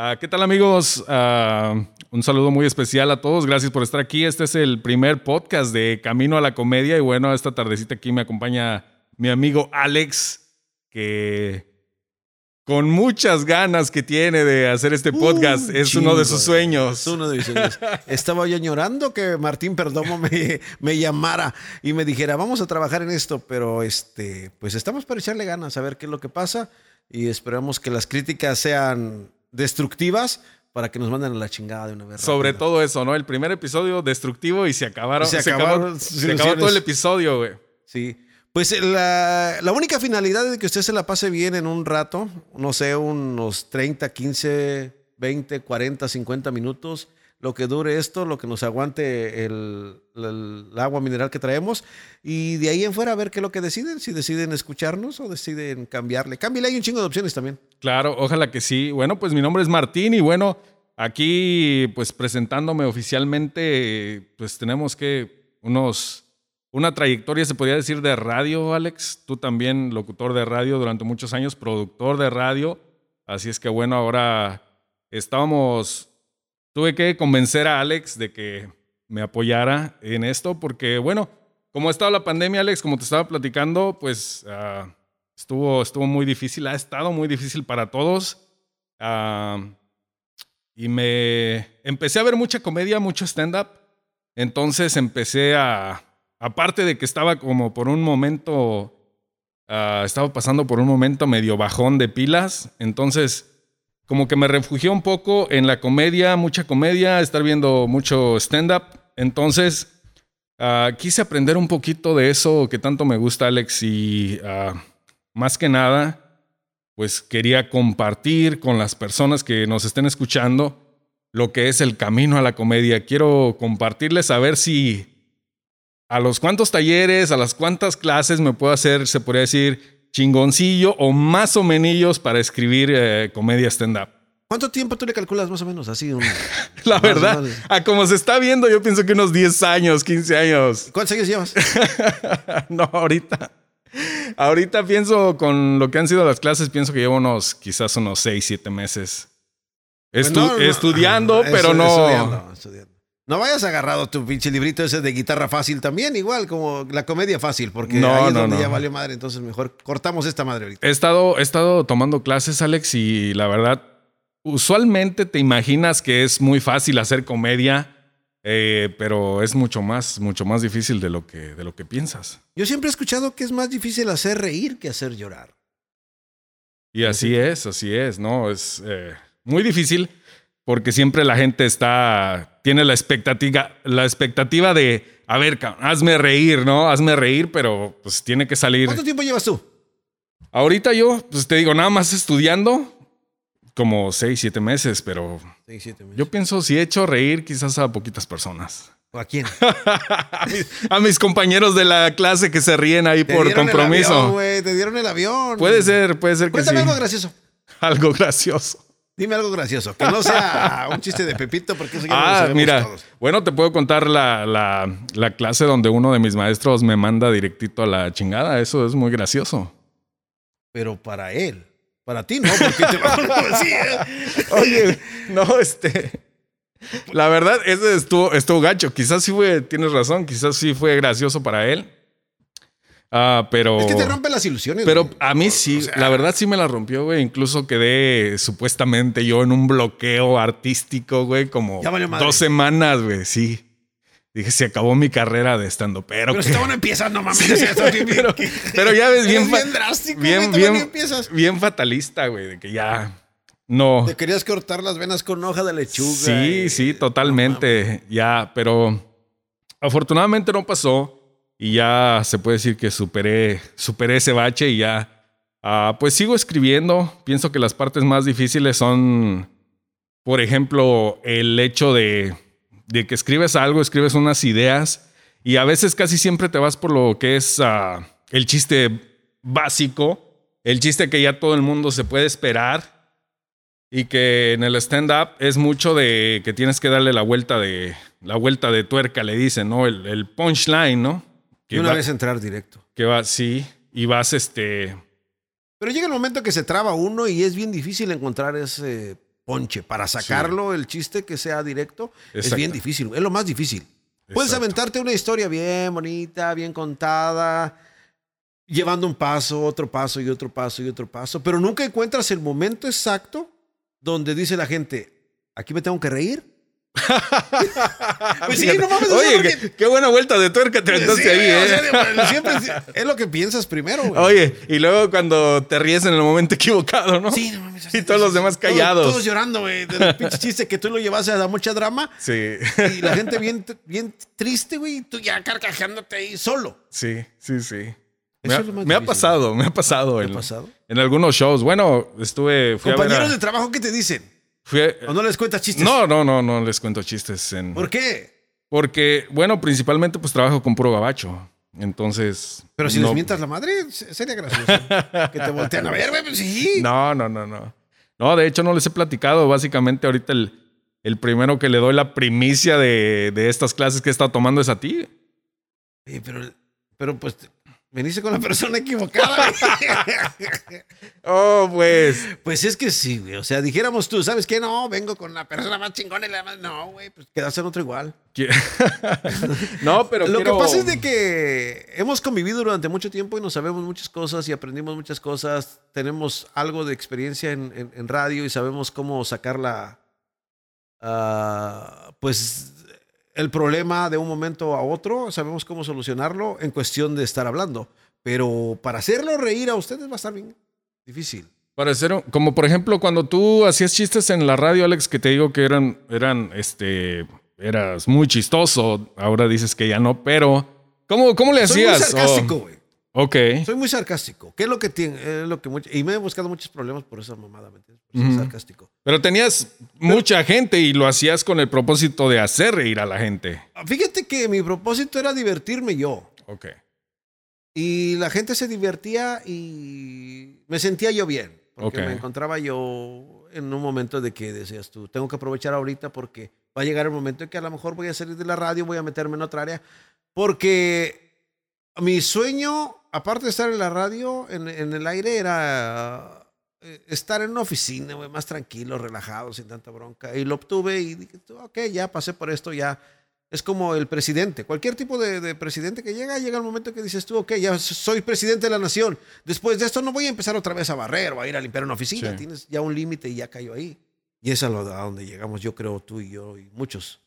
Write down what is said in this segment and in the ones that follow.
Ah, ¿Qué tal amigos? Ah, un saludo muy especial a todos. Gracias por estar aquí. Este es el primer podcast de Camino a la Comedia. Y bueno, esta tardecita aquí me acompaña mi amigo Alex, que con muchas ganas que tiene de hacer este podcast, es uno de sus sueños. Es uno de mis sueños. Estaba yo llorando que Martín Perdomo me, me, llamara y me dijera, vamos a trabajar en esto, pero este, pues estamos para echarle ganas a ver qué es lo que pasa y esperamos que las críticas sean destructivas para que nos manden a la chingada de una vez. Sobre todo eso, ¿no? El primer episodio destructivo y se acabaron. se, acabaron, se acabó todo el episodio, güey. Sí. Pues eh, la, la, única finalidad es que usted se la pase bien en un rato, no sé, unos 30, 15, 20, 40, 50 minutos, lo que dure esto, lo que nos aguante el, el, agua mineral que traemos, y de ahí en fuera a ver qué es lo que deciden, si deciden escucharnos o deciden cambiarle. Cámbiale, hay un chingo de opciones también. Claro, ojalá que sí. Bueno, pues mi nombre es Martín y bueno, aquí pues presentándome oficialmente, pues tenemos que unos una trayectoria, se podría decir, de radio, Alex. Tú también, locutor de radio durante muchos años, productor de radio. Así es que bueno, ahora estábamos, tuve que convencer a Alex de que me apoyara en esto, porque bueno, como ha estado la pandemia, Alex, como te estaba platicando, pues uh, estuvo, estuvo muy difícil, ha estado muy difícil para todos. Uh, y me empecé a ver mucha comedia, mucho stand-up. Entonces empecé a, aparte de que estaba como por un momento, uh, estaba pasando por un momento medio bajón de pilas, entonces como que me refugié un poco en la comedia, mucha comedia, estar viendo mucho stand-up, entonces uh, quise aprender un poquito de eso que tanto me gusta, Alex, y uh, más que nada, pues quería compartir con las personas que nos estén escuchando lo que es el camino a la comedia. Quiero compartirles a ver si a los cuantos talleres, a las cuantas clases me puedo hacer, se podría decir, chingoncillo o más o menos para escribir eh, comedia stand-up. ¿Cuánto tiempo tú le calculas más o menos? Así, La verdad, a como se está viendo, yo pienso que unos 10 años, 15 años. ¿Cuántos años llevas? no, ahorita. Ahorita pienso, con lo que han sido las clases, pienso que llevo unos, quizás unos 6, 7 meses. Pues estudiando, pero no. Estudiando, no vayas agarrado tu pinche librito ese de guitarra fácil también, igual como la comedia fácil, porque no, ahí es donde ya valió madre, entonces mejor cortamos esta madre ahorita. He estado, he estado tomando clases, Alex, y la verdad, usualmente te imaginas que es muy fácil hacer comedia, eh, pero es mucho más, mucho más difícil de lo, que, de lo que piensas. Yo siempre he escuchado que es más difícil hacer reír que hacer llorar. Y así es, así es, ¿no? Es eh, muy difícil porque siempre la gente está, tiene la expectativa, la expectativa de, a ver, hazme reír, ¿no? Hazme reír, pero pues tiene que salir. ¿Cuánto tiempo llevas tú? Ahorita yo, pues te digo, nada más estudiando, como seis, siete meses, pero seis, siete meses. yo pienso si he hecho reír quizás a poquitas personas. ¿O a quién? a, mis, compañeros de la clase que se ríen ahí por compromiso. te dieron el avión. Puede ser, puede ser que sí. algo gracioso. Algo gracioso. Dime algo gracioso, que no sea un chiste de Pepito, porque eso ya ah, lo mira, bueno, te puedo contar la, la, clase donde uno de mis maestros me manda directito a la chingada. Eso es muy gracioso. Pero para él, para ti no, porque te va a ¿eh? Oye, no, este. La verdad, ese estuvo, estuvo gacho. Quizás sí fue, tienes razón, quizás sí fue gracioso para él. Ah, pero. Es que te rompe las ilusiones. Pero a mí sí, la verdad sí me la rompió, güey. Incluso quedé supuestamente yo en un bloqueo artístico, güey, como dos semanas, güey, sí. Dije, se acabó mi carrera de estando, pero. Pero estaban empezando, mami. pero, pero, ya ves, bien. Bien drástico, bien, bien, bien fatalista, güey, de que ya. No. Te querías cortar las venas con hoja de lechuga. Sí, sí, totalmente. ya, pero afortunadamente no pasó y ya se puede decir que superé, superé ese bache y ya, ah, pues sigo escribiendo. Pienso que las partes más difíciles son, por ejemplo, el hecho de, de que escribes algo, escribes unas ideas y a veces casi siempre te vas por lo que es ah, el chiste básico, el chiste que ya todo el mundo se puede esperar. Y que en el stand-up es mucho de que tienes que darle la vuelta de, la vuelta de tuerca, le dicen, ¿no? El, el punchline, ¿no? Que una vez entrar directo. Que va, sí, y vas este... Pero llega el momento que se traba uno y es bien difícil encontrar ese ponche. Para sacarlo, el chiste que sea directo, es bien difícil. Es lo más difícil. Puedes aventarte una historia bien bonita, bien contada, llevando un paso, otro paso y otro paso y otro paso, pero nunca encuentras el momento exacto donde dice la gente, aquí me tengo que reír. pues sí, no mames, Oye, porque- qué, qué buena vuelta de tuerca te aventaste Sí, ahí, o ¿eh? sea, siempre es lo que piensas primero, güey. Oye, y luego cuando te ríes en el momento equivocado, ¿no? Sí, no mames. Y todos los demás callados. Todos, llorando, güey, del pinche chiste que tú lo llevaste a mucha drama Sí, y la gente bien, bien triste, güey, y tú ya carcajeándote ahí solo. sí, sí, sí. Eso Me ha, es lo más me ha pasado, me ha pasado. ¿Qué en, ha pasado? en algunos shows. Bueno, estuve. A Compañeros a- de trabajo, ¿qué te dicen? Fui a- ¿O no les cuentas chistes? no, no, no, no les cuento chistes. En, ¿Por qué? Porque, bueno, principalmente pues trabajo con puro gabacho. Entonces. Pero si no, les mientas la madre, se- sería gracioso. que te voltean a ver, güey, pues sí. No, no, no, no. No, de hecho no les he platicado. Básicamente ahorita el, el primero que le doy la primicia de, de estas clases que he estado tomando es a ti. Oye, pero, pero pues veniste con la persona equivocada. Oh, pues. pues es que sí, güey. O sea, dijéramos tú, ¿sabes qué? No, vengo con la persona más chingona y la más. No, güey, pues quedaste en otro igual. no, pero Lo quiero- que pasa es de que hemos convivido durante mucho tiempo y nos sabemos muchas cosas y aprendimos muchas cosas. Tenemos algo de experiencia en, en- en radio y sabemos cómo sacar la, ah, pues, el problema de un momento a otro. Sabemos cómo solucionarlo en cuestión de estar hablando. Pero para hacerlo reír a ustedes va a estar bien difícil. Para hacer un- como por ejemplo, cuando tú hacías chistes en la radio, Alex, que te digo que eran, eran, este, eras muy chistoso. Ahora dices que ya no, pero ¿cómo, cómo le Soy muy hacías? sarcástico, Oh, güey. Ok. Soy muy sarcástico. ¿Qué es lo que tiene? Es lo que mucho- y me he buscado muchos problemas por esa mamada, ¿me entiendes? Por ser Ujú. sarcástico. Pero tenías mucha gente y lo hacías con el propósito de hacer reír a la gente. Fíjate que mi propósito era divertirme yo. Ok. Y la gente se divertía y me sentía yo bien. Porque Ok. me encontraba yo en un momento de que decías tú, tengo que aprovechar ahorita porque va a llegar el momento en que a lo mejor voy a salir de la radio, voy a meterme en otra área. Porque mi sueño, aparte de estar en la radio, en, en el aire, era eh, estar en una oficina, güey, más tranquilo, relajado, sin tanta bronca. Y lo obtuve y dije, ok, ya pasé por esto, ya. Es como el presidente. Cualquier tipo de, de presidente que llega, llega el momento que dices tú, ok, ya soy presidente de la nación. Después de esto no voy a empezar otra vez a barrer o a ir a limpiar una oficina. Sí. Tienes ya un límite y ya cayó ahí. Y es a, lo, a donde llegamos, yo creo, tú y yo y muchos.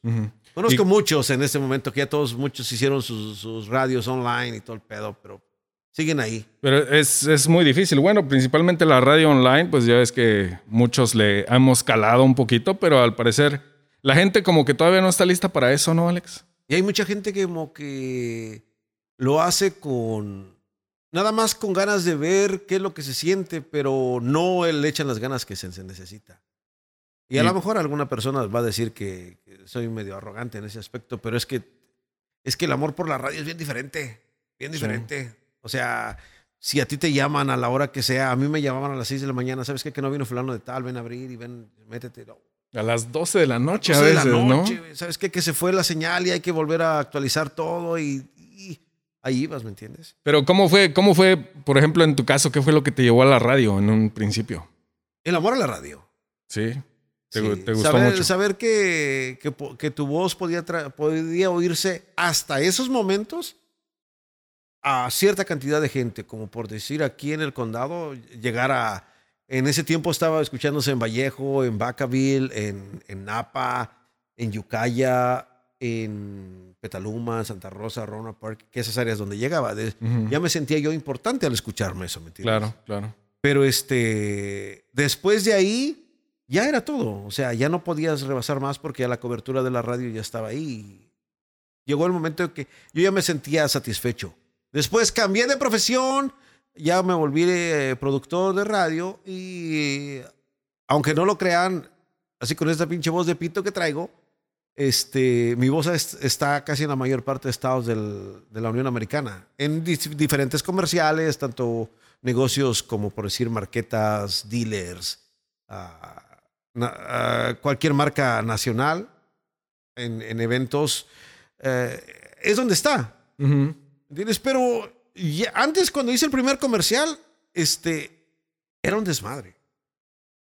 Conozco Y- muchos en este momento que ya todos, muchos hicieron sus, sus radios online y todo el pedo, pero siguen ahí. Pero es, es muy difícil. Bueno, principalmente la radio online, pues ya ves que muchos le hemos calado un poquito, pero al parecer la gente como que todavía no está lista para eso, ¿no, Alex? Y hay mucha gente que como que lo hace con nada más con ganas de ver qué es lo que se siente, pero no le echan las ganas que se, se necesita. Y a lo mejor alguna persona va a decir que, soy medio arrogante en ese aspecto, pero es que es que el amor por la radio es bien diferente, bien Sí. O sea, si a ti te llaman a la hora que sea, a mí me llamaban a las 6 de la mañana, ¿sabes qué? Que no vino fulano de tal, ven a abrir y ven, métete. No, A las 12 de la noche a 12 de veces, la ¿no? noche, güey. ¿Sabes qué? Que se fue la señal y hay que volver a actualizar todo y, y ahí ibas, ¿me entiendes? Pero ¿cómo fue, ¿cómo fue, por ejemplo, en tu caso, qué fue lo que te llevó a la radio en un principio? El amor a la radio. Sí. ¿Te, Sí. gu- te gustó saber, mucho? Saber que, que, tu voz podía, podía oírse hasta esos momentos a cierta cantidad de gente, como por decir aquí en el condado, llegar a... En ese tiempo estaba escuchándose en Vallejo, en Vacaville, en, en Napa, en Yucaya, en Petaluma, Santa Rosa, Rona Park, que esas áreas donde llegaba. De-. Ya me sentía yo importante al escucharme eso, ¿me entiendes? Claro, claro. Pero este, después de ahí, ya era todo. O sea, ya no podías rebasar más porque ya la cobertura de la radio ya estaba ahí. Llegó el momento en que yo ya me sentía satisfecho. Después cambié de profesión, ya me volví eh, productor de radio y aunque no lo crean, así con esta pinche voz de pito que traigo, este, mi voz es- está casi en la mayor parte de estados de la Unión Americana, en diferentes comerciales, tanto negocios como por decir marquetas, dealers, na- ah, cualquier marca nacional en, en eventos, eh, es donde está. ¿Entiendes? Pero ya- antes, cuando hice el primer comercial, este, era un desmadre.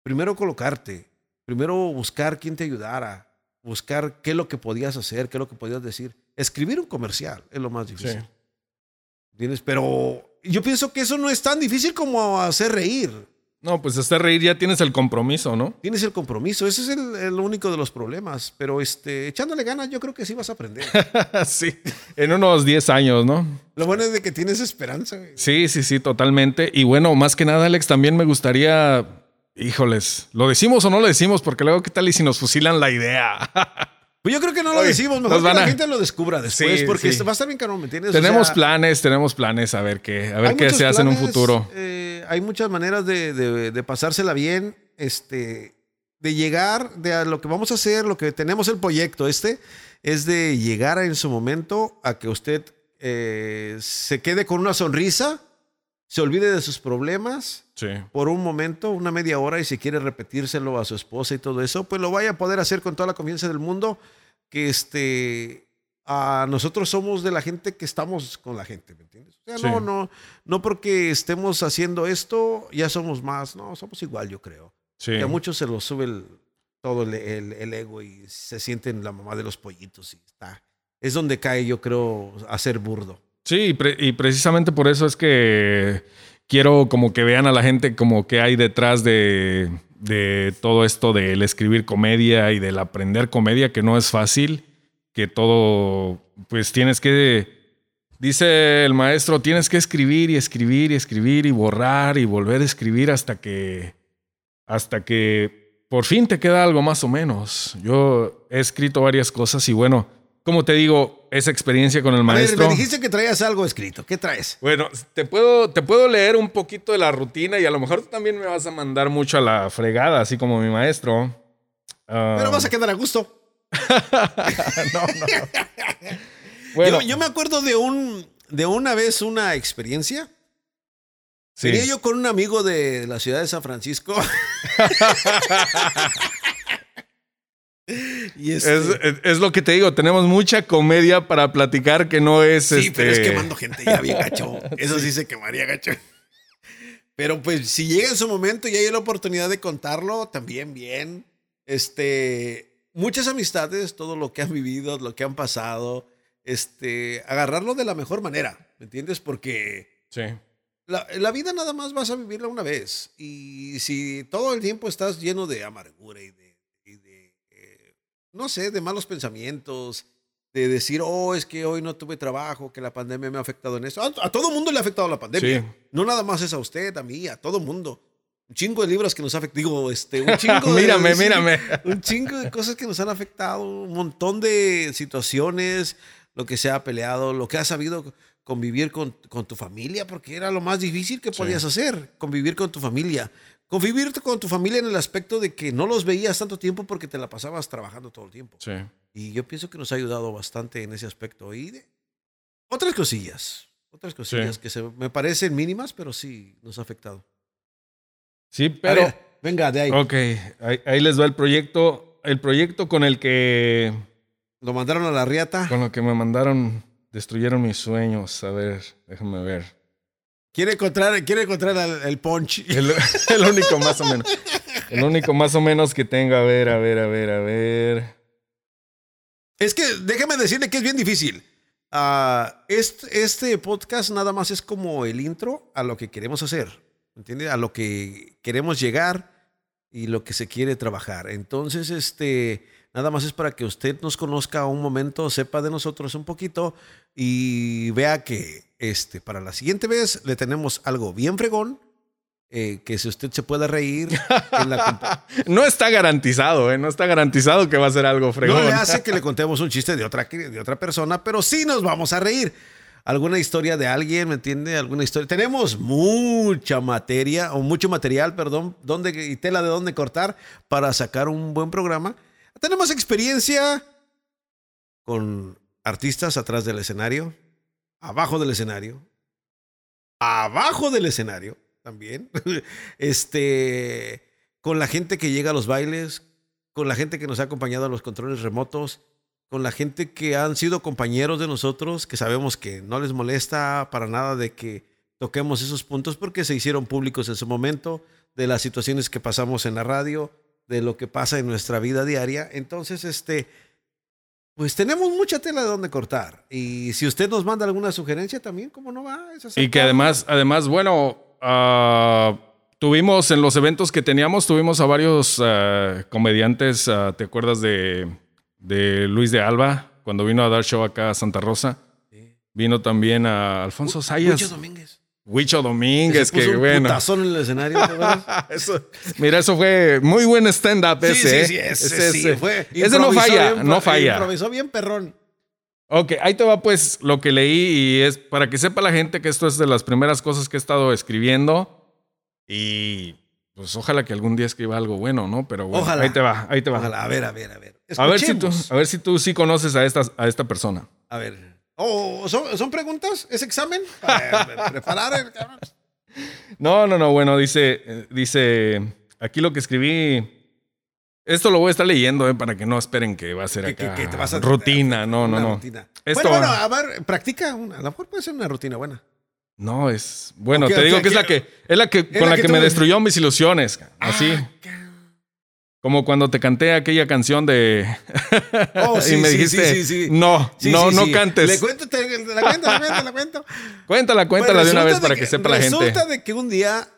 Primero colocarte, primero buscar quién te ayudara, buscar qué es lo que podías hacer, qué es lo que podías decir. Escribir un comercial es lo más difícil. ¿Entiendes? Pero yo pienso que eso no es tan difícil como hacer reír. No, pues hacer reír ya tienes el compromiso, ¿no? Tienes el compromiso, ese es el, único de los problemas. Pero este, echándole ganas, yo creo que sí vas a aprender. sí, en unos 10 años, ¿no? Lo bueno es de que tienes esperanza. Sí, sí, sí, totalmente. Y bueno, más que nada, Alex, también me gustaría, híjoles, ¿lo decimos o no lo decimos? Porque luego, ¿qué tal y si nos fusilan la idea? Pues yo creo que no lo decimos, mejor que la gente lo descubra después, porque va a estar bien caro, ¿me entiendes? Tenemos planes, tenemos planes a ver qué, a ver qué se hace en un futuro. Eh, hay muchas maneras de, pasársela bien, este, de llegar, de a lo que vamos a hacer, lo que tenemos el proyecto este, es de llegar en su momento a que usted eh, se quede con una sonrisa, se olvide de sus problemas por un momento, una media hora, y si quiere repetírselo a su esposa y todo eso, pues lo vaya a poder hacer con toda la confianza del mundo, que este, a nosotros somos de la gente que estamos con la gente, ¿me entiendes? O sea, no, no, no porque estemos haciendo esto, ya somos más, no, somos igual, yo creo. Que a muchos se los sube todo el, el, ego y se sienten la mamá de los pollitos y está. Es donde cae, yo creo, a ser burdo. Sí, y, precisamente por eso es que quiero como que vean a la gente como que hay detrás de, de todo esto del escribir comedia y del aprender comedia, que no es fácil, que todo, pues tienes que, dice el maestro, tienes que escribir y escribir y escribir y borrar y volver a escribir hasta que, hasta que por fin te queda algo más o menos. Yo he escrito varias cosas y bueno, como te digo, esa experiencia con el maestro. me dijiste que traías algo escrito. ¿Qué traes? Bueno, te puedo, te puedo leer un poquito de la rutina y a lo mejor tú también me vas a mandar mucho a la fregada, así como mi maestro. Pero vas a quedar a gusto. no, no. Bueno. Yo, me acuerdo de, un, de una vez una experiencia. Sería yo con un amigo de la ciudad de San Francisco. Este es, lo que te digo, tenemos mucha comedia para platicar que no es. Sí, pero es este, quemando gente ya bien gacho. Eso sí se quemaría gacho. Pero pues si llega en su momento y hay la oportunidad de contarlo, también bien. Este, muchas amistades, todo lo que han vivido, lo que han pasado, este, agarrarlo de la mejor manera, ¿me entiendes? Porque sí. la, la vida nada más vas a vivirla una vez. Y si todo el tiempo estás lleno de amargura y de no sé, de malos pensamientos, de decir, oh, es que hoy no tuve trabajo, que la pandemia me ha afectado en eso. A, todo mundo le ha afectado la pandemia. No nada más es a usted, a mí, a todo mundo. Un chingo de libros que nos ha afectado, digo, este, un chingo de... mírame, mírame. Un chingo de cosas que nos han afectado, un montón de situaciones, lo que se ha peleado, lo que ha sabido convivir con, con tu familia, porque era lo más difícil que podías hacer, convivir con tu familia. Convivir con tu familia en el aspecto de que no los veías tanto tiempo porque te la pasabas trabajando todo el tiempo. Sí. Y yo pienso que nos ha ayudado bastante en ese aspecto. Y otras cosillas, otras cosillas que se, me parecen mínimas, pero sí nos ha afectado. Sí, pero... venga, de ahí. Ok, ahí, les va el proyecto. El proyecto con el que... Lo mandaron a la riata. Con lo que me mandaron, destruyeron mis sueños. A ver, déjame ver. Quiere encontrar, quiere encontrar el, punch. El, único más o menos. El único más o menos que tenga. A ver, a ver, a ver, a ver. Es que déjame decirle que es bien difícil. Ah, este, este, podcast nada más es como el intro a lo que queremos hacer. ¿Entiende? A lo que queremos llegar y lo que se quiere trabajar. Entonces, este, nada más es para que usted nos conozca un momento, sepa de nosotros un poquito y vea que este, para la siguiente vez le tenemos algo bien fregón. Eh, que si usted se pueda reír. no está garantizado, ¿eh? No está garantizado que va a ser algo fregón. No le hace que le contemos un chiste de otra, de otra persona, pero sí nos vamos a reír. Alguna historia de alguien, ¿me entiende? Alguna historia. Tenemos mucha materia, o mucho material, perdón, donde, y tela de dónde cortar para sacar un buen programa. Tenemos experiencia con artistas atrás del escenario abajo del escenario, abajo del escenario también, este, con la gente que llega a los bailes, con la gente que nos ha acompañado a los controles remotos, con la gente que han sido compañeros de nosotros, que sabemos que no les molesta para nada de que toquemos esos puntos porque se hicieron públicos en su momento, de las situaciones que pasamos en la radio, de lo que pasa en nuestra vida diaria. Entonces, este, pues tenemos mucha tela de donde cortar. Y si usted nos manda alguna sugerencia también, ¿cómo no va? y que además, además, bueno, uh, tuvimos en los eventos que teníamos, tuvimos a varios uh, comediantes, uh, ¿te acuerdas de, de, Luis de Alba? Cuando vino a dar show acá a Santa Rosa. Sí. Vino también a Alfonso Sayas. Domínguez. Huicho Domínguez, que un bueno. en el escenario. eso, mira, eso fue muy buen stand-up ese. Sí, sí, ¿eh? ese, ese, sí, fue. Ese no falla, bien, no falla. Improvisó bien perrón. Ok, ahí te va pues lo que leí y es para que sepa la gente que esto es de las primeras cosas que he estado escribiendo y pues ojalá que algún día escriba algo bueno, ¿no? Pero bueno, ojalá. ahí te va, ahí te va. Ojalá, a ver, a ver, a ver. A ver, si tú, a ver si tú sí conoces a esta, a esta persona. A ver. Oh, ¿son, ¿son preguntas? ¿Es examen? Para preparar el. No, no, no. Bueno, dice, dice, aquí lo que escribí. Esto lo voy a estar leyendo eh, para que no esperen que va a ser acá que, que te vas a, rutina. No, no, no. Rutina. Esto, bueno, bueno, a ver, practica una. A lo mejor puede ser una rutina buena. No, es. Bueno, okay, te digo okay, que es la que. Es la que con la, que, que me destruyó mis ilusiones. Así. Ah, como cuando te canté aquella canción de. Oh, sí, y me sí, dijiste, sí, sí, no, no, no cantes. Le cuento, te, la cuento, la cuento, la cuento. Cuéntala, cuéntala de una vez para que, que sepa la gente. Resulta de que un día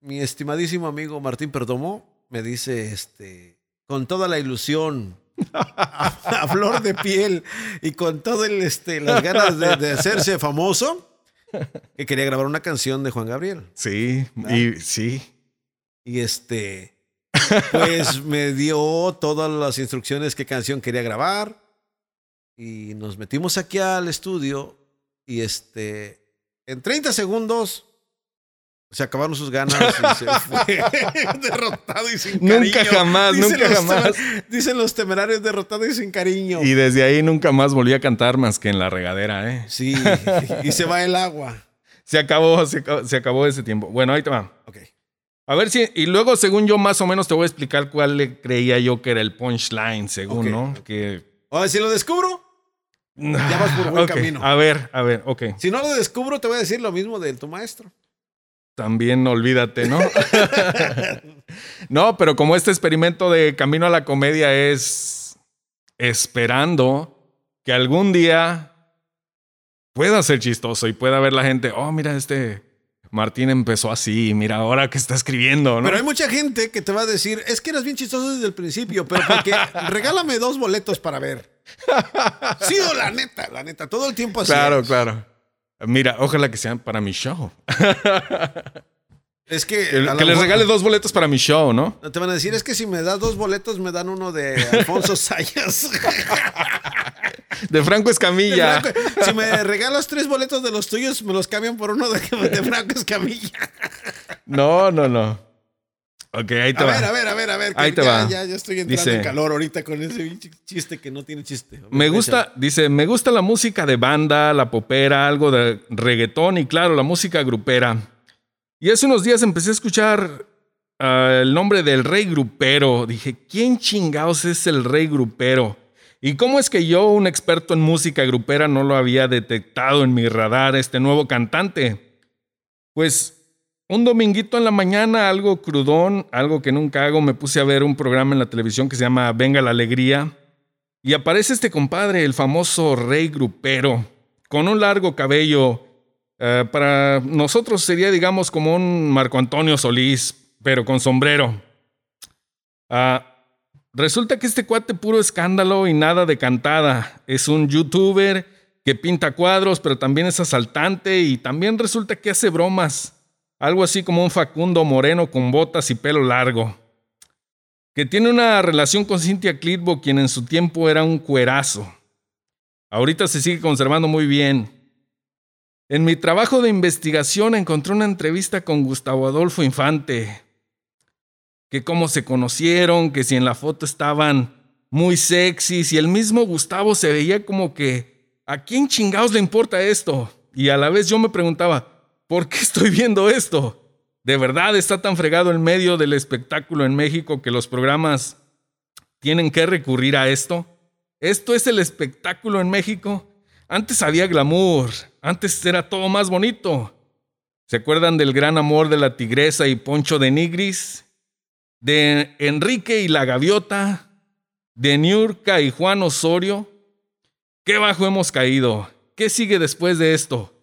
mi estimadísimo amigo Martín Perdomo me dice, este, con toda la ilusión, a, a flor de piel y con todo el, este, las ganas de, de hacerse famoso, que quería grabar una canción de Juan Gabriel. Sí, ¿verdad? y sí. Y este pues me dio todas las instrucciones qué canción quería grabar y nos metimos aquí al estudio y este en 30 segundos se acabaron sus ganas y se fue derrotado y sin cariño. Nunca jamás, dicen nunca los, jamás. Dicen los temerarios derrotado y sin cariño. Y desde ahí nunca más volví a cantar más que en la regadera, ¿eh? Sí, y se va el agua. Se acabó, se acabó, se acabó ese tiempo. Bueno, ahí te va. Ok. A ver si, y luego según yo más o menos te voy a explicar cuál le creía yo que era el punchline, según, okay. ¿no? Que... A ver, si lo descubro, ya vas por buen okay. camino. A ver, a ver, ok. Si no lo descubro, te voy a decir lo mismo de tu maestro. También olvídate, ¿no? no, pero como este experimento de camino a la comedia es esperando que algún día pueda ser chistoso y pueda ver la gente, oh, mira, este Martín empezó así, mira ahora que está escribiendo, ¿no? Pero hay mucha gente que te va a decir, es que eras bien chistoso desde el principio, pero porque regálame dos boletos para ver. Sí, o la neta, la neta, todo el tiempo así. Claro, claro. Mira, ojalá que sean para mi show. Es que. Que, que les regale dos boletos para mi show, ¿no? Te van a decir, es que si me das dos boletos, me dan uno de Alfonso Sayas. de Franco Escamilla. De Franco, si me regalas tres boletos de los tuyos, me los cambian por uno de, de Franco Escamilla. no, no, no. Ok, ahí te a va. Ver, a ver, a ver, a ver. Ahí te ya, va. Ya, ya estoy entrando dice, en calor ahorita con ese chiste que no tiene chiste. Me gusta, dice, me gusta la música de banda, la popera, algo de reggaetón y claro, la música grupera. Y hace unos días empecé a escuchar uh, el nombre del rey grupero. Dije, ¿quién chingados es el rey grupero? ¿Y cómo es que yo, un experto en música grupera, no lo había detectado en mi radar, este nuevo cantante? Pues un dominguito en la mañana, algo crudón, algo que nunca hago, me puse a ver un programa en la televisión que se llama Venga la Alegría. Y aparece este compadre, el famoso rey grupero, con un largo cabello. Uh, para nosotros sería, digamos, como un Marco Antonio Solís, pero con sombrero. Uh, resulta que este cuate puro escándalo y nada de cantada. Es un youtuber que pinta cuadros, pero también es asaltante y también resulta que hace bromas. Algo así como un Facundo Moreno con botas y pelo largo. Que tiene una relación con Cynthia Clitbo, quien en su tiempo era un cuerazo. Ahorita se sigue conservando muy bien. En mi trabajo de investigación encontré una entrevista con Gustavo Adolfo Infante, que cómo se conocieron, que si en la foto estaban muy sexys y el mismo Gustavo se veía como que, ¿a quién chingados le importa esto? Y a la vez yo me preguntaba, ¿por qué estoy viendo esto? ¿De verdad está tan fregado el medio del espectáculo en México que los programas tienen que recurrir a esto? ¿Esto es el espectáculo en México? Antes había glamour, antes era todo más bonito. ¿Se acuerdan del gran amor de la tigresa y Poncho de Nigris? De Enrique y la Gaviota, de Niurka y Juan Osorio. Qué bajo hemos caído. ¿Qué sigue después de esto?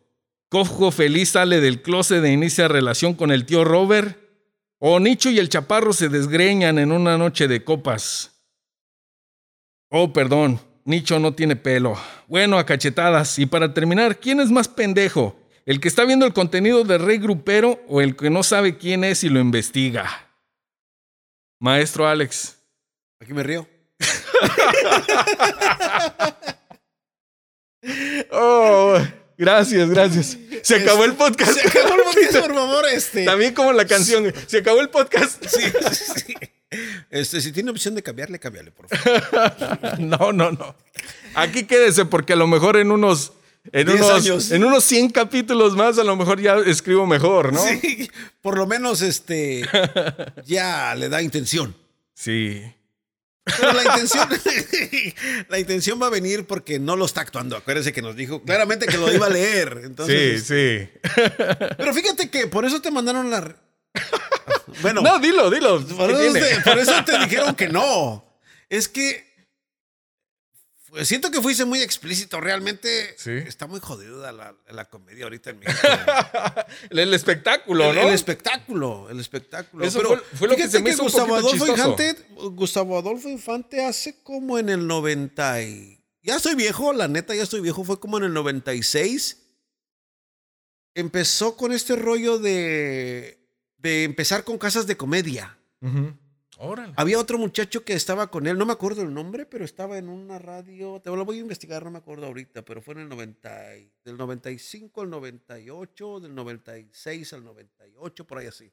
¿Cojo feliz sale del closet e inicia relación con el tío Robert? ¿O Nicho y el Chaparro se desgreñan en una noche de copas? Oh, perdón, Nicho no tiene pelo. Bueno, a cachetadas. Y para terminar, ¿quién es más pendejo? ¿El que está viendo el contenido de Rey Grupero o el que no sabe quién es y lo investiga? Maestro Alex. Aquí me río. oh, gracias, gracias. Se acabó el podcast. Se acabó el podcast, por favor, este. También como la canción. Se acabó el podcast. Sí, sí. Este, si tiene opción de cambiarle, cambiarle, por favor. no, no, no. Aquí quédese porque a lo mejor en unos en unos, años. en unos 100 capítulos más a lo mejor ya escribo mejor, ¿no? Sí, por lo menos este ya le da intención. Sí. Pero la intención, la intención va a venir porque no lo está actuando. Acuérdense que nos dijo claramente que lo iba a leer. Entonces, sí, sí. Pero fíjate que por eso te mandaron la, bueno. No, dilo, dilo. Por eso, te, dijeron que no. Es que siento que fuiste muy explícito. Realmente está muy jodida la, comedia ahorita en México. el, espectáculo, ¿no? El espectáculo, el espectáculo. Eso fue, lo que se me hizo Gustavo Adolfo Infante, Gustavo Adolfo Infante hace como en el 90 y... Ya estoy viejo, la neta, ya estoy viejo. Fue como en el 96. Empezó con este rollo de de empezar con casas de comedia. Había otro muchacho que estaba con él, no me acuerdo el nombre, pero estaba en una radio, te lo voy a investigar, no me acuerdo ahorita, pero fue en el 90, del 95 al 98, del 96 al 98, por ahí así.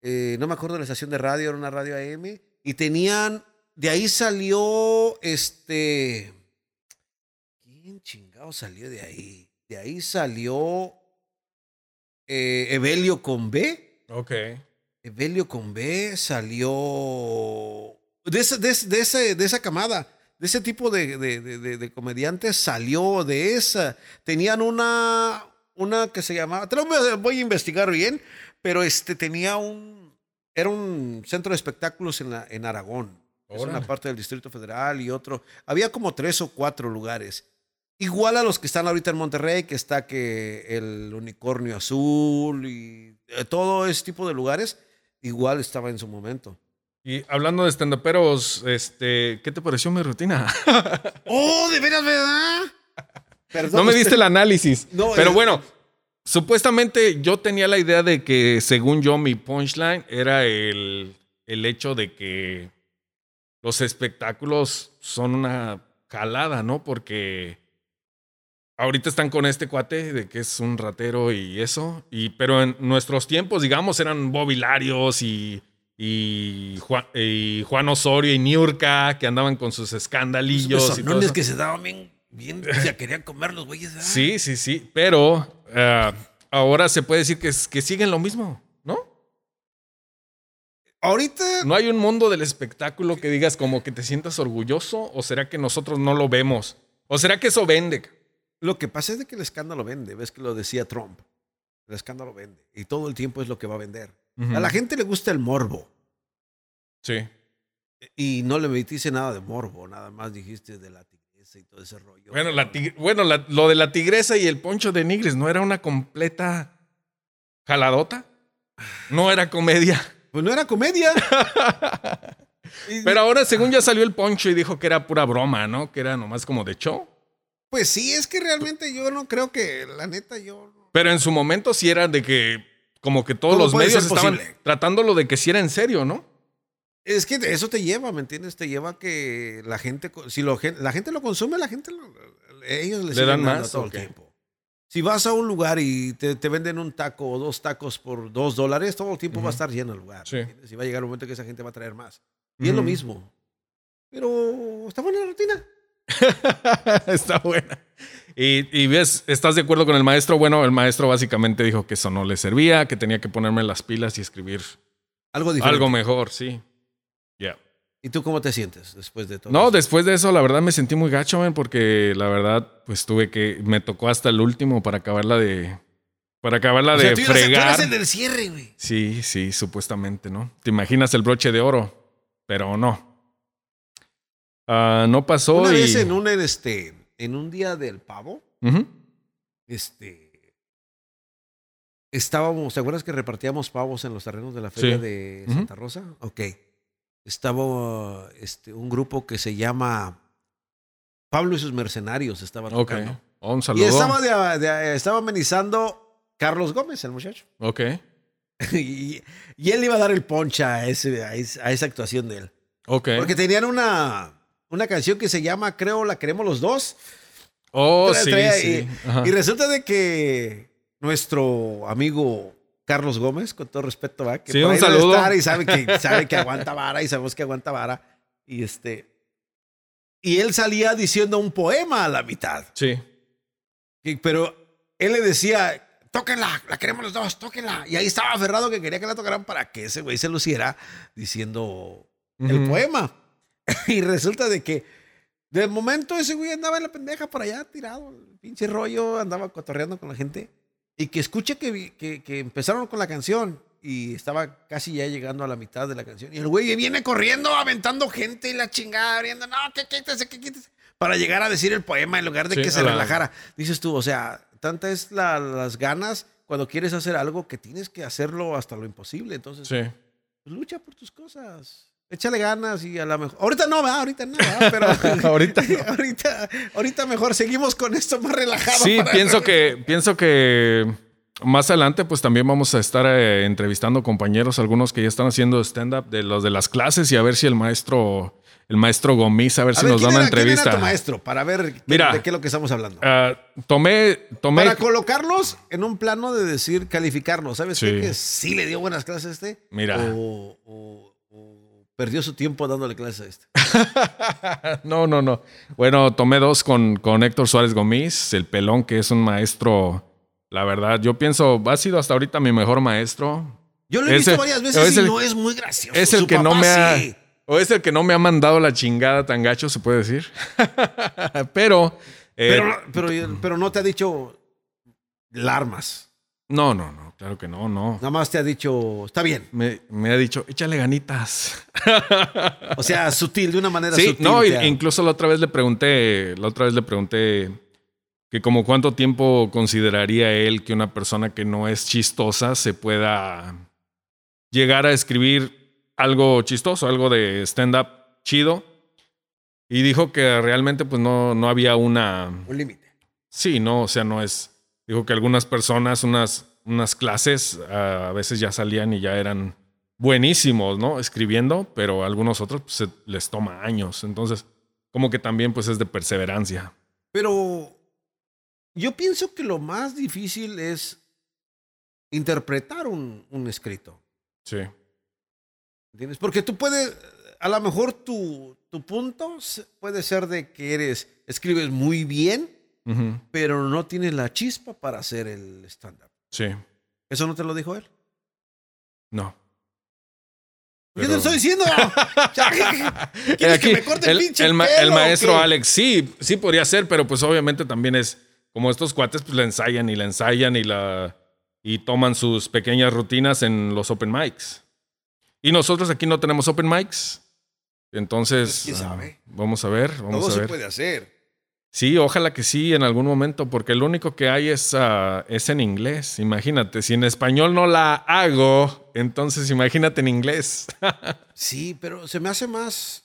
Eh, no me acuerdo de la estación de radio, era una radio AM, y tenían, de ahí salió este, ¿quién chingado salió de ahí? De ahí salió eh, Evelio con B. Ok. Evelio con B salió. De esa, de, de esa camada, de ese tipo de, de, comediantes salió de esa. Tenían una, una que se llamaba. Te lo voy a investigar bien, pero este tenía un. Era un centro de espectáculos en, la, en Aragón. Es una parte del Distrito Federal y otro. Había como tres o cuatro lugares. Igual a los que están ahorita en Monterrey, que está que el unicornio azul y eh, todo ese tipo de lugares, igual estaba en su momento. Y hablando de estandaperos, este, ¿qué te pareció mi rutina? oh, de veras, ¿verdad? Perdón, no me diste el análisis. pero bueno, supuestamente yo tenía la idea de que, según yo, mi punchline era el, el hecho de que los espectáculos son una calada, ¿no? Porque ahorita están con este cuate de que es un ratero y eso. Y, pero en nuestros tiempos, digamos, eran bobilarios y, y, Juan, y Juan Osorio y Niurka que andaban con sus escandalillos. y todo que se daban bien, bien se querían comer los güeyes. Sí, sí, sí. Pero eh, ahora se puede decir que, que siguen lo mismo, ¿no? Ahorita. ¿No hay un mundo del espectáculo que digas como que te sientas orgulloso? ¿O será que nosotros no lo vemos? ¿O será que eso vende? Lo que pasa es de que el escándalo vende, ves que lo decía Trump. El escándalo vende y todo el tiempo es lo que va a vender. A la gente le gusta el morbo. Sí. Y no le metiste nada de morbo, nada más dijiste de la tigresa y todo ese rollo. Bueno, la bueno lo de la tigresa y el poncho de Nigres no era una completa jaladota. No era comedia. Pues no era comedia. Pero ahora, según ya salió el poncho y dijo que era pura broma, ¿no? Que era nomás como de show. Pues sí, es que realmente yo no creo que, la neta, yo. Pero en su momento sí era de que, como que todos los medios estaban tratándolo de que sí era en serio, ¿no? Es que eso te lleva, ¿me entiendes? Te lleva a que la gente, si lo, la gente lo consume, la gente, ellos les le dan más todo el tiempo. Si vas a un lugar y te, venden un taco o dos tacos por dos dólares, todo el tiempo va a estar lleno el lugar. Sí. Si va a llegar un momento que esa gente va a traer más. Y es lo mismo. Pero está buena la rutina. Está buena. Y, ves, ¿estás de acuerdo con el maestro? Bueno, el maestro básicamente dijo que eso no le servía, que tenía que ponerme las pilas y escribir algo diferente. Algo mejor, sí. Ya. ¿Y tú cómo te sientes después de todo? No, después de eso, la verdad me sentí muy gacho, porque la verdad, pues tuve que. Me tocó hasta el último para acabarla de, Para acabarla O sea, de tú tú fregar. el del cierre, güey. Sí, sí, supuestamente, ¿no? Te imaginas el broche de oro, pero no. Ah, no pasó Una y... vez en un, en este, en un día del pavo, este, estábamos, ¿te acuerdas que repartíamos pavos en los terrenos de la feria Sí. de. Santa Rosa? Ok. Estaba este, un grupo que se llama Pablo y sus mercenarios, estaba Ok. tocando. Oh, un Y saludo. estaba, de- de- estaba amenizando Carlos Gómez, el muchacho. Ok. y, y él iba a dar el poncha a, ese, a, ese- a esa actuación de él. Ok. Porque tenían una, una canción que se llama, creo, La Queremos los Dos. Oh, sí. Y resulta de que nuestro amigo Carlos Gómez, con todo respeto, ¿va? que Sí, por un ahí saludo. estar y sabe que, sabe que aguanta vara y sabemos que aguanta vara. Y este. Y él salía diciendo un poema a la mitad. Sí. Y- Pero él le decía, tóquenla, la queremos los dos, tóquenla. Y ahí estaba aferrado que quería que la tocaran para que ese güey se luciera diciendo el poema. Y resulta de que de momento ese güey andaba en la pendeja por allá tirado, el pinche rollo, andaba cotorreando con la gente. Y que escucha que, que, que empezaron con la canción y estaba casi ya llegando a la mitad de la canción. Y el güey viene corriendo, aventando gente y la chingada, abriendo, no, que quítese, que quítese. Para llegar a decir el poema en lugar de Sí, que se la- relajara. Dices tú, o sea, tanta es la- las ganas cuando quieres hacer algo que tienes que hacerlo hasta lo imposible. Entonces, Sí. pues, lucha por tus cosas. Échale ganas y a lo mejor. Ahorita no, ¿verdad? Ahorita no, ¿verdad? Pero Ahorita no. ahorita, ahorita mejor seguimos con esto más relajado. Sí, para- pienso que, pienso que más adelante, pues también vamos a estar eh, entrevistando compañeros, algunos que ya están haciendo stand-up de los de las clases y a ver si el maestro, el maestro Gomis, a ver A si ver, nos da ¿quién una era- quién era entrevista. tu maestro para ver qué- Mira. de qué es lo que estamos hablando. Ah, tomé, tomé. para colocarlos en un plano de decir, calificarnos. ¿Sabes Sí. qué? Que sí le dio buenas clases a este. Mira. O perdió su tiempo dándole clases a este. no, no, no. Bueno, tomé dos con, con Héctor Suárez Gomis, el pelón, que es un maestro. La verdad, yo pienso, ha sido hasta ahorita mi mejor maestro. Yo lo he visto varias veces es y el- no es muy gracioso. Es el Su que no me ha. sí. O es el que no me ha mandado la chingada tan gacho, se puede decir. Pero. eh, Pero, pero, pero no te ha dicho larmas. No, no, no, claro que no, no. Nada más te ha dicho, está bien. Me, me ha dicho, échale ganitas. O sea, sutil, de una manera Sí, sutil. no, te y- ha- incluso la otra vez le pregunté, la otra vez le pregunté que como cuánto tiempo consideraría él que una persona que no es chistosa se pueda llegar a escribir algo chistoso, algo de stand-up chido. Y dijo que realmente pues no, no había una... Un límite. Sí, no, o sea, no es... Dijo que algunas personas, unas, unas clases ah, a veces ya salían y ya eran buenísimos, ¿no? Escribiendo, pero a algunos otros pues, se- les toma años. Entonces, como que también pues es de perseverancia. Pero yo pienso que lo más difícil es interpretar un, un escrito. Sí, ¿Entiendes? Porque tú puedes, a lo mejor tu, tu punto puede ser de que eres, escribes muy bien, Pero no tienes la chispa para hacer el stand-up. sí, ¿Eso no te lo dijo él? no. ¿Qué te Pero- estoy diciendo? ¿Quieres Aquí, que me corte el, el, pinche el ma- pelo el o maestro? Alex, sí, sí podría ser, pero pues obviamente también es como estos cuates pues la ensayan y la ensayan y la y toman sus pequeñas rutinas en los open mics. Y nosotros aquí no tenemos open mics. Entonces, Pues, ¿quién ah, sabe? vamos a ver, vamos Todo a se ver. puede hacer. Sí, ojalá que sí en algún momento, porque lo único que hay es, ah, es en inglés. Imagínate, si en español no la hago, entonces imagínate en inglés. Sí, pero se me hace más,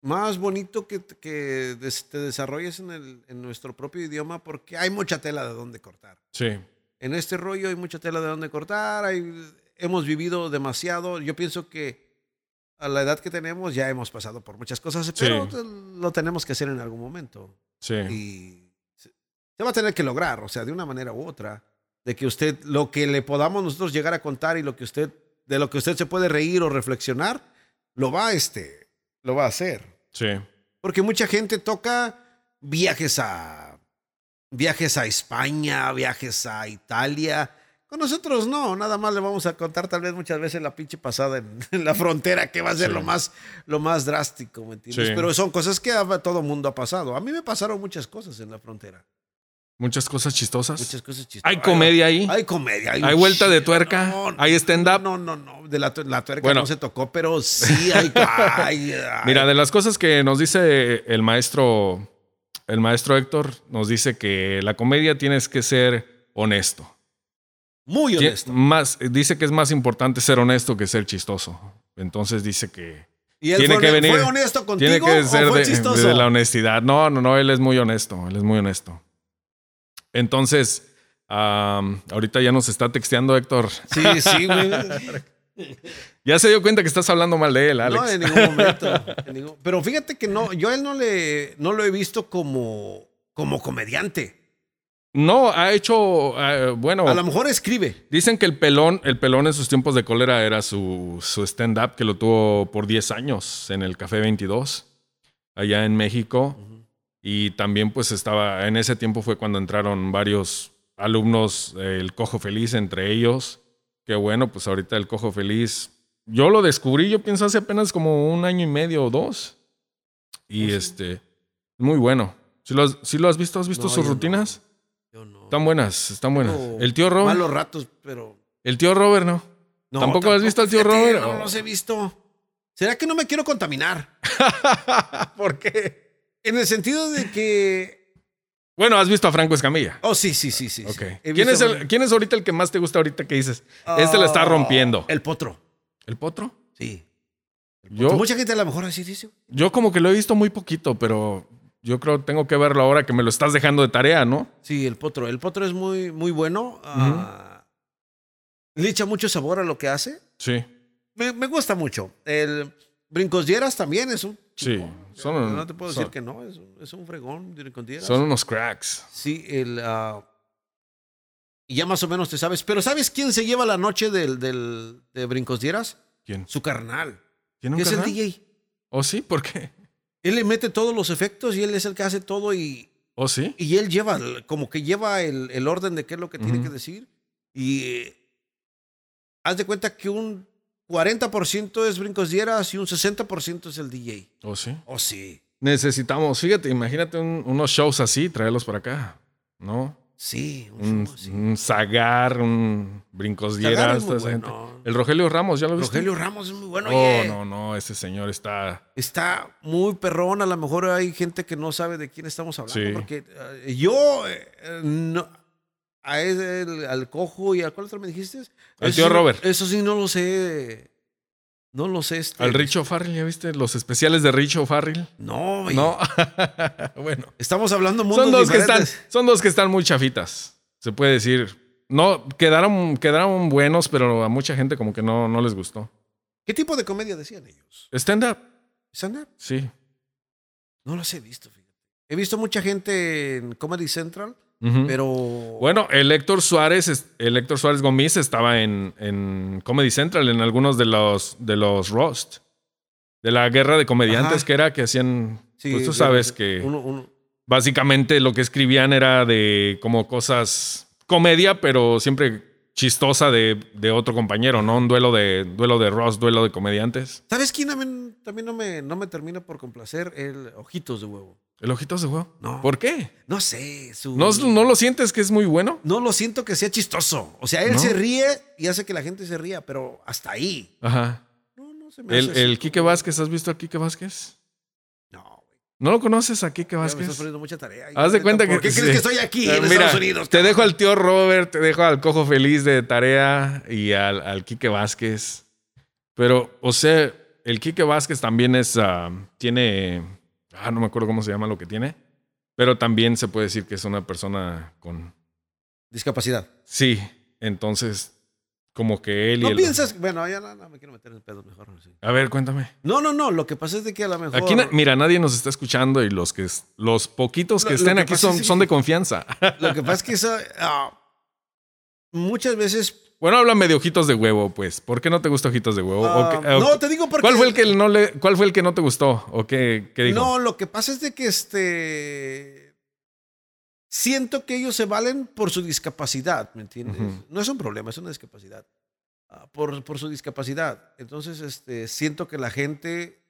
más bonito que, que des- te desarrolles en, el, en nuestro propio idioma porque hay mucha tela de dónde cortar. sí, En este rollo hay mucha tela de dónde cortar, hay- hemos vivido demasiado. Yo pienso que a la edad que tenemos ya hemos pasado por muchas cosas, pero te- lo tenemos que hacer en algún momento. sí. Y se, se va a tener que lograr, o sea, de una manera u otra, de que usted, lo que le podamos nosotros llegar a contar y lo que usted, de lo que usted se puede reír o reflexionar, lo va, este, lo va a hacer. Sí, Porque mucha gente toca viajes a, viajes a España, viajes a Italia. Con nosotros no, nada más le vamos a contar tal vez muchas veces la pinche pasada en, en la frontera, que va a ser Sí. lo más, lo más drástico, ¿me entiendes? Sí. Pero son cosas que a todo mundo ha pasado. A mí me pasaron muchas cosas en la frontera. Muchas cosas chistosas. Muchas cosas chistosas. Hay comedia ahí. Hay comedia. Hay vuelta de tuerca. hay stand-up. No, no, no. De la, la tuerca bueno, no se tocó, pero sí hay, hay, Mira, de las cosas que nos dice el maestro, el maestro Héctor, nos dice que la comedia tienes que ser honesto. Muy honesto. Más, dice que es más importante ser honesto que ser chistoso. Entonces dice que ¿Y él tiene fue, que venir. ¿Fue honesto contigo tiene que ser o fue de, de, la honestidad. No, no, no, él es muy honesto. Él es muy honesto. Entonces, ahorita ya nos está texteando Héctor. Sí, sí, güey. ya se dio cuenta que estás hablando mal de él, Alex. No, en ningún momento. Pero fíjate que no, yo a él no, le, no lo he visto como, como comediante. No, ha hecho, eh, bueno. A lo mejor escribe. Dicen que el pelón, el pelón en sus tiempos de cólera era su, su stand-up que lo tuvo por 10 años en el Café 22, allá en México. Y también pues estaba, en ese tiempo fue cuando entraron varios alumnos, el Cojo Feliz entre ellos. Que bueno, pues ahorita el Cojo Feliz, yo lo descubrí, yo pienso hace apenas como un año y medio o dos. Y oh, este, muy bueno. ¿Sí lo has, lo has visto? ¿Has visto sus rutinas? Yo no. Están buenas, están buenas. el tío Robert. Malos ratos, pero. El tío Robert, ¿no? no ¿Tampoco, has visto al tío Robert? No, no los he visto. ¿Será que no me quiero contaminar? ¿Por qué? En el sentido de que. Bueno, has visto a Franco Escamilla. Oh, sí, sí, sí, sí. ¿Quién, es ¿Quién es ahorita el que más te gusta ahorita que dices? este le está ah, rompiendo. El potro. ¿El potro? Sí. Yo, Mucha gente a lo mejor así dice. Yo como que lo he visto muy poquito, pero yo creo que tengo que verlo ahora que me lo estás dejando de tarea, ¿no? Sí, el potro. El potro es muy, muy bueno. Ah, le echa mucho sabor a lo que hace. Sí. Me, me gusta mucho. El Brincos Dieras también es un Sí, son, no te puedo decir que no, es, es un fregón. Son unos cracks. Sí, el, uh, y ya más o menos te sabes. Pero ¿sabes quién se lleva la noche del, del, de Brincos Dieras? ¿Quién? Su carnal. ¿Quién un es el DJ. ¿Oh, sí? ¿Por qué? Él le mete todos los efectos y él es el que hace todo y... ¿Oh, sí? Y él lleva, como que lleva el, el orden de qué es lo que tiene que decir. Y eh, haz de cuenta que un 40% es Brincos Dieras y un 60% es el DJ. ¿Oh, sí? Oh, sí. Necesitamos, fíjate, imagínate unos shows así, traerlos por acá, ¿no? Sí, un, un, Zagar, un Brincos Dieras. El Rogelio Ramos, ¿ya lo viste? Rogelio Ramos es muy bueno. Oh, no, no, ese señor está. Está muy perrón. A lo mejor hay gente que no sabe de quién estamos hablando. Sí. Porque eh, yo, eh, no, a ese, al cojo y al cuál otro me dijiste? Al tío Robert. Eso sí, no lo sé. No lo sé. Este. Al Richo Farrell, ¿ya viste? Los especiales de Richo Farrell. No, No. bueno. Estamos hablando mundos son dos que están Son dos que están muy chafitas. Se puede decir. No, quedaron, quedaron buenos, pero a mucha gente como que no, no les gustó. ¿Qué tipo de comedia decían ellos? Stand-up. ¿Stand-up? Sí. No los he visto, fíjate. He visto mucha gente en Comedy Central pero. Bueno, el Héctor Suárez, el Héctor Suárez Gómez estaba en, en, Comedy Central, en algunos de los, de los Roast. De la guerra de comediantes que era que hacían. pues tú sabes que. Básicamente lo que escribían era de como cosas. Comedia, pero siempre chistosa de, de, otro compañero, ¿no? Un duelo de, duelo de Ross, duelo de comediantes. ¿Sabes quién también, también no, me, no me termina por complacer? El Ojitos de Huevo. ¿El ojitos de huevo? No. ¿Por qué? No sé. ¿No, lo sientes que es muy bueno? No lo siento que sea chistoso. O sea, él se ríe y hace que la gente se ría, pero hasta ahí. Ajá. No, no se me ¿El, el Quique Vázquez, ¿has visto a Quique Vázquez? No, güey. ¿No lo conoces a Quique Vázquez? me estás poniendo mucha tarea. Haz de cuenta que. ¿Por qué crees que estoy aquí en Estados Unidos? Te dejo al tío Robert, te dejo al Cojo Feliz de tarea y al, al Quique Vázquez. Pero, o sea, el Quique Vázquez también es. Ah, tiene. Ah, no me acuerdo cómo se llama lo que tiene pero también se puede decir que es una persona con... Discapacidad. Sí, entonces como que él y ¿No piensas? Bueno, ya no, me quiero meter en pedos mejor. A ver, cuéntame. No, no, no, lo que pasa es de que a lo mejor... Aquí, mira, nadie nos está escuchando y los que los poquitos que estén aquí son, son de confianza. Lo que pasa es que eso, ah, muchas veces bueno, háblame de ojitos de huevo, pues. ¿Por qué no te gusta ojitos de huevo? Ah, no, te digo porque. ¿Cuál fue el que no le, cuál fue el que no te gustó? ¿O qué, qué dijo? No, lo que pasa es de que este. Siento que ellos se valen por su discapacidad, ¿me entiendes? No es un problema, es una discapacidad. Ah, por, por su discapacidad. Entonces, este, siento que la gente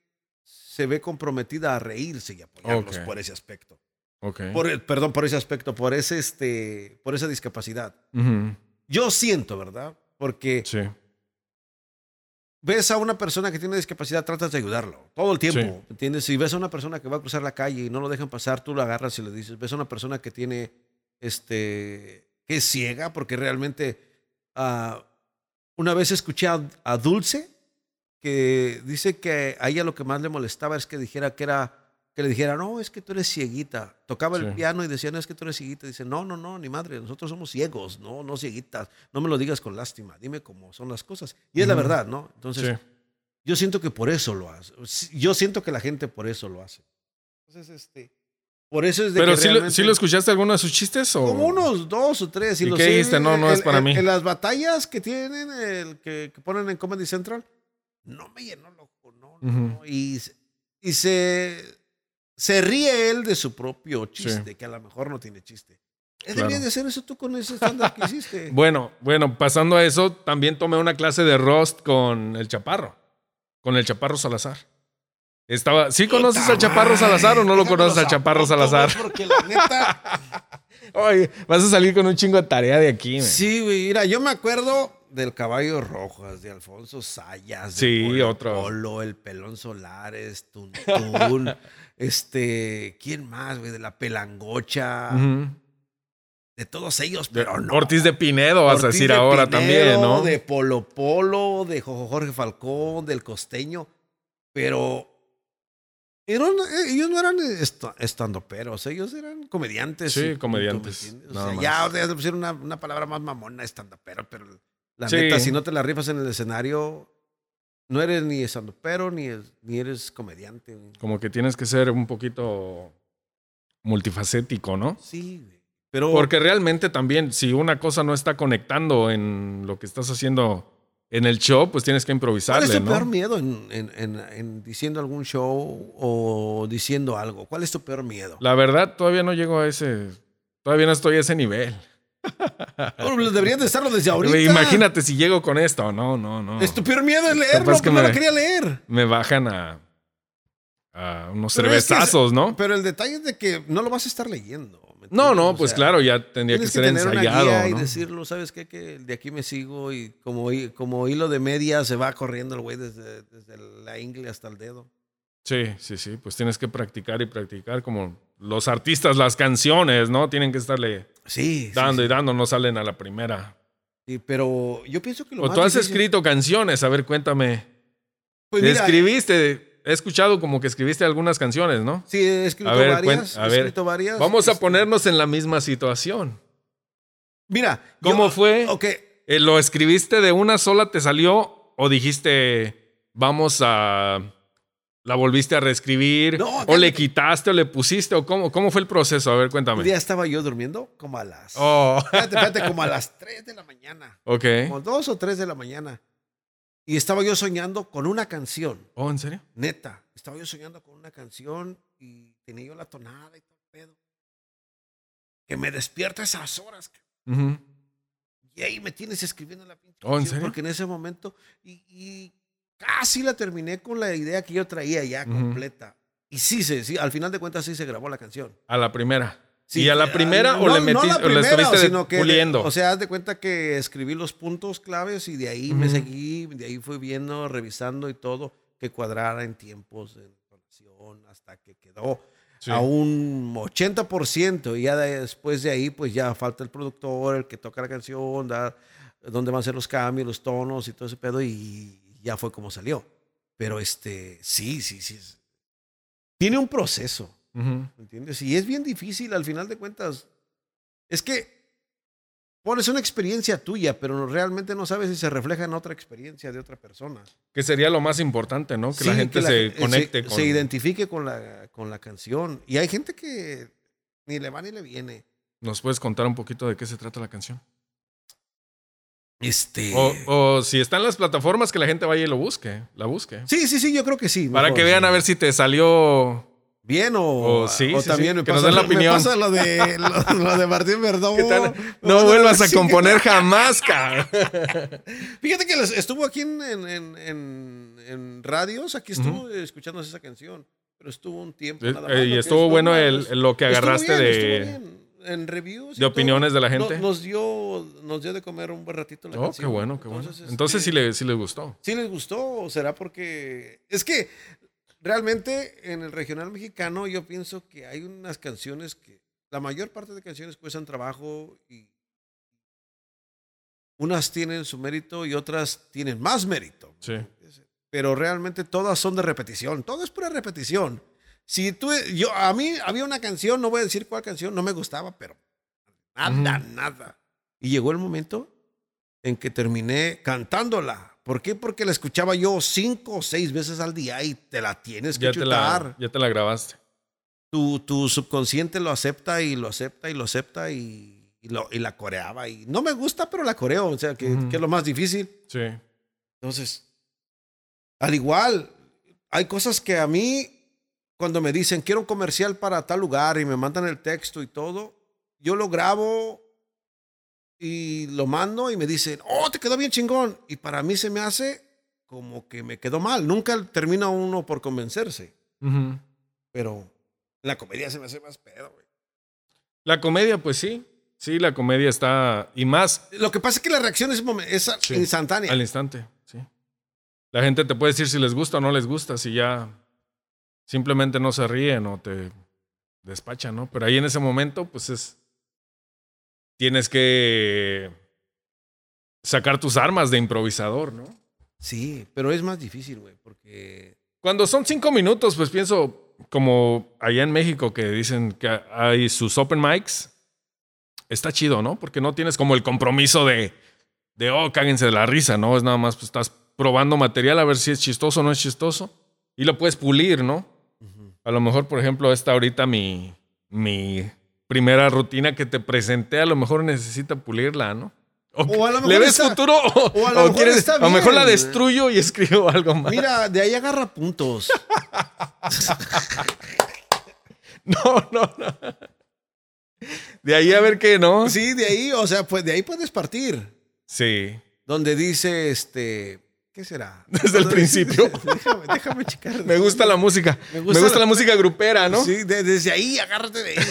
se ve comprometida a reírse y apoyarlos por ese aspecto. Ok. Por, perdón, por ese aspecto, por ese, este, por esa discapacidad. Yo siento, ¿verdad? Porque Sí. Ves a una persona que tiene discapacidad, tratas de ayudarlo todo el tiempo, Sí. ¿me ¿entiendes? Si ves a una persona que va a cruzar la calle y no lo dejan pasar, tú lo agarras y le dices, ves a una persona que tiene, este, que es ciega, porque realmente, ah, una vez escuché a, a Dulce que dice que a ella lo que más le molestaba es que dijera que era, que le dijera, no, es que tú eres cieguita. Tocaba el piano y decía, no, es que tú eres cieguita. Dice, no, no, no, ni madre, nosotros somos ciegos, no, no cieguitas. No me lo digas con lástima, dime cómo son las cosas. Y es la verdad, ¿no? Entonces, Sí. yo siento que por eso lo hace. Yo siento que la gente por eso lo hace. Entonces, este, por eso es de Pero que sí, lo- ¿sí lo escuchaste alguno de sus chistes? O? como unos dos o tres. ¿Y los qué dijiste? No, no es para en- mí. En las batallas que tienen, el que, que ponen en Comedy Central, no me llenó el ojo, no, no. Y, y se, se ríe él de su propio chiste, que a lo mejor no tiene chiste. Él Claro. debería de hacer eso tú con ese stand que hiciste. Bueno, bueno, pasando a eso, también tomé una clase de roast con el Chaparro, con el Chaparro Salazar. Estaba, ¿sí conoces al Chaparro Salazar o no lo conoces al Chaparro Salazar? Porque la neta, Oye, vas a salir con un chingo de tarea de aquí. man. Sí, güey. Mira, yo me acuerdo del Caballo Rojas, de Alfonso Sayas. de Sí, Polo otro. Polo, el Pelón Solares, Tuntún. este, ¿quién más, güey? De la Pelangocha. De todos ellos, De- pero no. Ortiz de Pinedo, vas a decir de ahora Pinedo, también, ¿no? De Polo Polo, de Jojo Jorge Falcón, del Costeño. Pero eran, eh, ellos no eran esta- estandoperos, ellos eran comediantes. Sí, comediantes. O sea, ya ya pusieron una, una palabra más mamona, estandopero, pero la Sí. neta, si no te la rifas en el escenario, no eres ni estandopero ni, es- ni eres comediante. güey. Como que tienes que ser un poquito multifacético, ¿no? Sí, güey. Pero Porque realmente también, si una cosa no está conectando en lo que estás haciendo en el show, pues tienes que ¿cuál improvisarle, es tu ¿no? peor miedo en, en- en- en diciendo algún show o diciendo algo? ¿Cuál es tu peor miedo? La verdad, todavía no llego a ese. Todavía no estoy a ese nivel. Bueno, deberías de estarlo desde ahorita. Imagínate si llego con esto. No, no, no. Es tu peor miedo es leerlo, Capaz que pero no me- lo quería leer. Me bajan a, a unos Pero es que cervezazos, ¿no? Pero el detalle es de que no lo vas a estar leyendo. ¿me No, no, O pues claro, ya tendría que ser tener una ensayado. y ¿no? decirlo, ¿sabes qué? Que de aquí me sigo y como, como hilo de media se va corriendo el güey desde, desde la ingle hasta el dedo. Sí, sí, sí. Pues tienes que practicar y practicar como los artistas, las canciones, ¿no? Tienen que estarle Sí, dando sí. y dando, no salen a la primera. Sí, pero yo pienso que lo O más tú has difícil- escrito canciones, a ver, cuéntame. Pues mira, Escribiste, he escuchado como que escribiste algunas canciones, ¿no? Sí, he escrito A ver, varias. a he ver, escrito varias. Vamos a este, ponernos en la misma situación. Mira. ¿Cómo yo- fue? Eh, ¿Lo escribiste de una sola, te salió? ¿O dijiste, vamos a... la volviste a reescribir? No, ¿O le quitaste o le pusiste? ¿O cómo, cómo fue el proceso? A ver, un cuéntame. día estaba yo durmiendo como a las... Oh, Espérate, espérate, como a las 3 de la mañana. ok. Como 2 o 3 de la mañana. Y estaba yo soñando con una canción. Oh, ¿en serio? Neta. Estaba yo soñando con una canción y tenía yo la tonada y todo el pedo. Que me despierta esas horas. cabrón. Ujú. Y ahí me tienes escribiendo la pinche Oh, ¿en serio? Porque en ese momento. Y, y casi la terminé con la idea que yo traía ya Ujú. completa. Y sí, se, sí, al final de cuentas sí se grabó la canción. A la primera. Sí, ¿Y a la primera o no- le no metiste la o le primera, estuviste sino que, puliendo? O sea, haz de cuenta que escribí los puntos claves y de ahí me Ujú. seguí, de ahí fui viendo, revisando y todo, que cuadrara en tiempos de entonación hasta que quedó Sí. a un 80% y ya de- después de ahí pues ya falta el productor, el que toca la canción, da, dónde van a ser los cambios, los tonos y todo ese pedo y ya fue como salió. Pero este, sí, sí, sí. Tiene un proceso. Ujú. ¿Me entiendes? Y es bien difícil al final de cuentas. Es que pones una experiencia tuya, pero realmente no sabes si se refleja en otra experiencia de otra persona. Que sería lo más importante, ¿no? Que la Sí, gente que la- se eh, conecte se, con... se identifique con la, con la canción. Y hay gente que ni le va ni le viene. ¿Nos puedes contar un poquito de qué se trata la canción? Este. O, o si está en las plataformas, que la gente vaya y lo busque, la busque. Sí, sí, sí, yo creo que sí. Para mejor, que vean sí. a ver si te salió... Bien o, o sí, o sí, también sí, me que nos pasa- den la me opinión. pasa lo de, lo, lo de Martín. Me No vuelvas a componer jamás, cabrón. Fíjate que estuvo aquí en, en, en, radios, aquí estuvo escuchando esa canción. pero estuvo un tiempo Eh, nada eh, más. y lo que estuvo es bueno el- lo que agarraste bien, de-. En reviews. de opiniones de la gente. No- nos, dio, nos dio de comer un buen ratito la Oh, qué bueno, qué bueno. Entonces, Entonces sí, este, le, sí les gustó. ¿Sí les gustó o será porque... Es que realmente en el regional mexicano yo pienso que hay unas canciones que... La mayor parte de canciones cuestan trabajo y unas tienen su mérito y otras tienen más mérito. Sí. Pero realmente todas son de repetición. Todo es pura repetición. Si tú, yo, a mí había una canción, no voy a decir cuál canción, no me gustaba, pero nada, nada. Y llegó el momento en que terminé cantándola. ¿Por qué? Porque la escuchaba yo cinco o seis veces al día y te la tienes que Ya te, la, ya te la grabaste. Tu, tu subconsciente lo acepta y lo acepta y lo acepta y, y lo, y la coreaba. Y no me gusta, pero la coreo. O sea, que, Ujú. que es lo más difícil. Sí. Entonces, al igual, hay cosas que a mí, cuando me dicen, quiero un comercial para tal lugar y me mandan el texto y todo, yo lo grabo y lo mando y me dicen, oh, te quedó bien chingón. Y para mí se me hace como que me quedó mal. Nunca termina uno por convencerse, Ujú. pero la comedia se me hace más pedo, güey. La comedia, pues sí. Sí, la comedia está. Y más Lo que pasa es que la reacción es, es Sí. instantánea. al instante. Sí. La gente te puede decir si les gusta o no les gusta, si ya simplemente no se ríen o te despachan, ¿no? Pero ahí en ese momento, pues es. Tienes que sacar tus armas de improvisador, ¿no? Sí, pero es más difícil, güey, porque Cuando son cinco minutos, pues pienso como allá en México que dicen que hay sus open mics. Está chido, ¿no? Porque no tienes como el compromiso de, de oh, cáguense de la risa, ¿no? Es nada más, pues estás probando material a ver si es chistoso o no es chistoso. Y lo puedes pulir, ¿no? A lo mejor, por ejemplo, esta ahorita mi, mi primera rutina que te presenté, a lo mejor necesita pulirla, ¿no? O, O a lo ¿Le mejor ves está- futuro o, o a lo o mejor quieres- está a lo mejor la destruyo y escribo algo más? Mira, de ahí agarra puntos. No, no, no. De ahí a ver qué, ¿no? Sí, de ahí, o sea, pues de ahí puedes partir. Sí. Donde dice, este, ¿qué será? Desde el principio. déjame, déjame checar. Me gusta la música. Me Me gusta la- la... música grupera, ¿no? Sí, de- desde ahí, agárrate de ahí.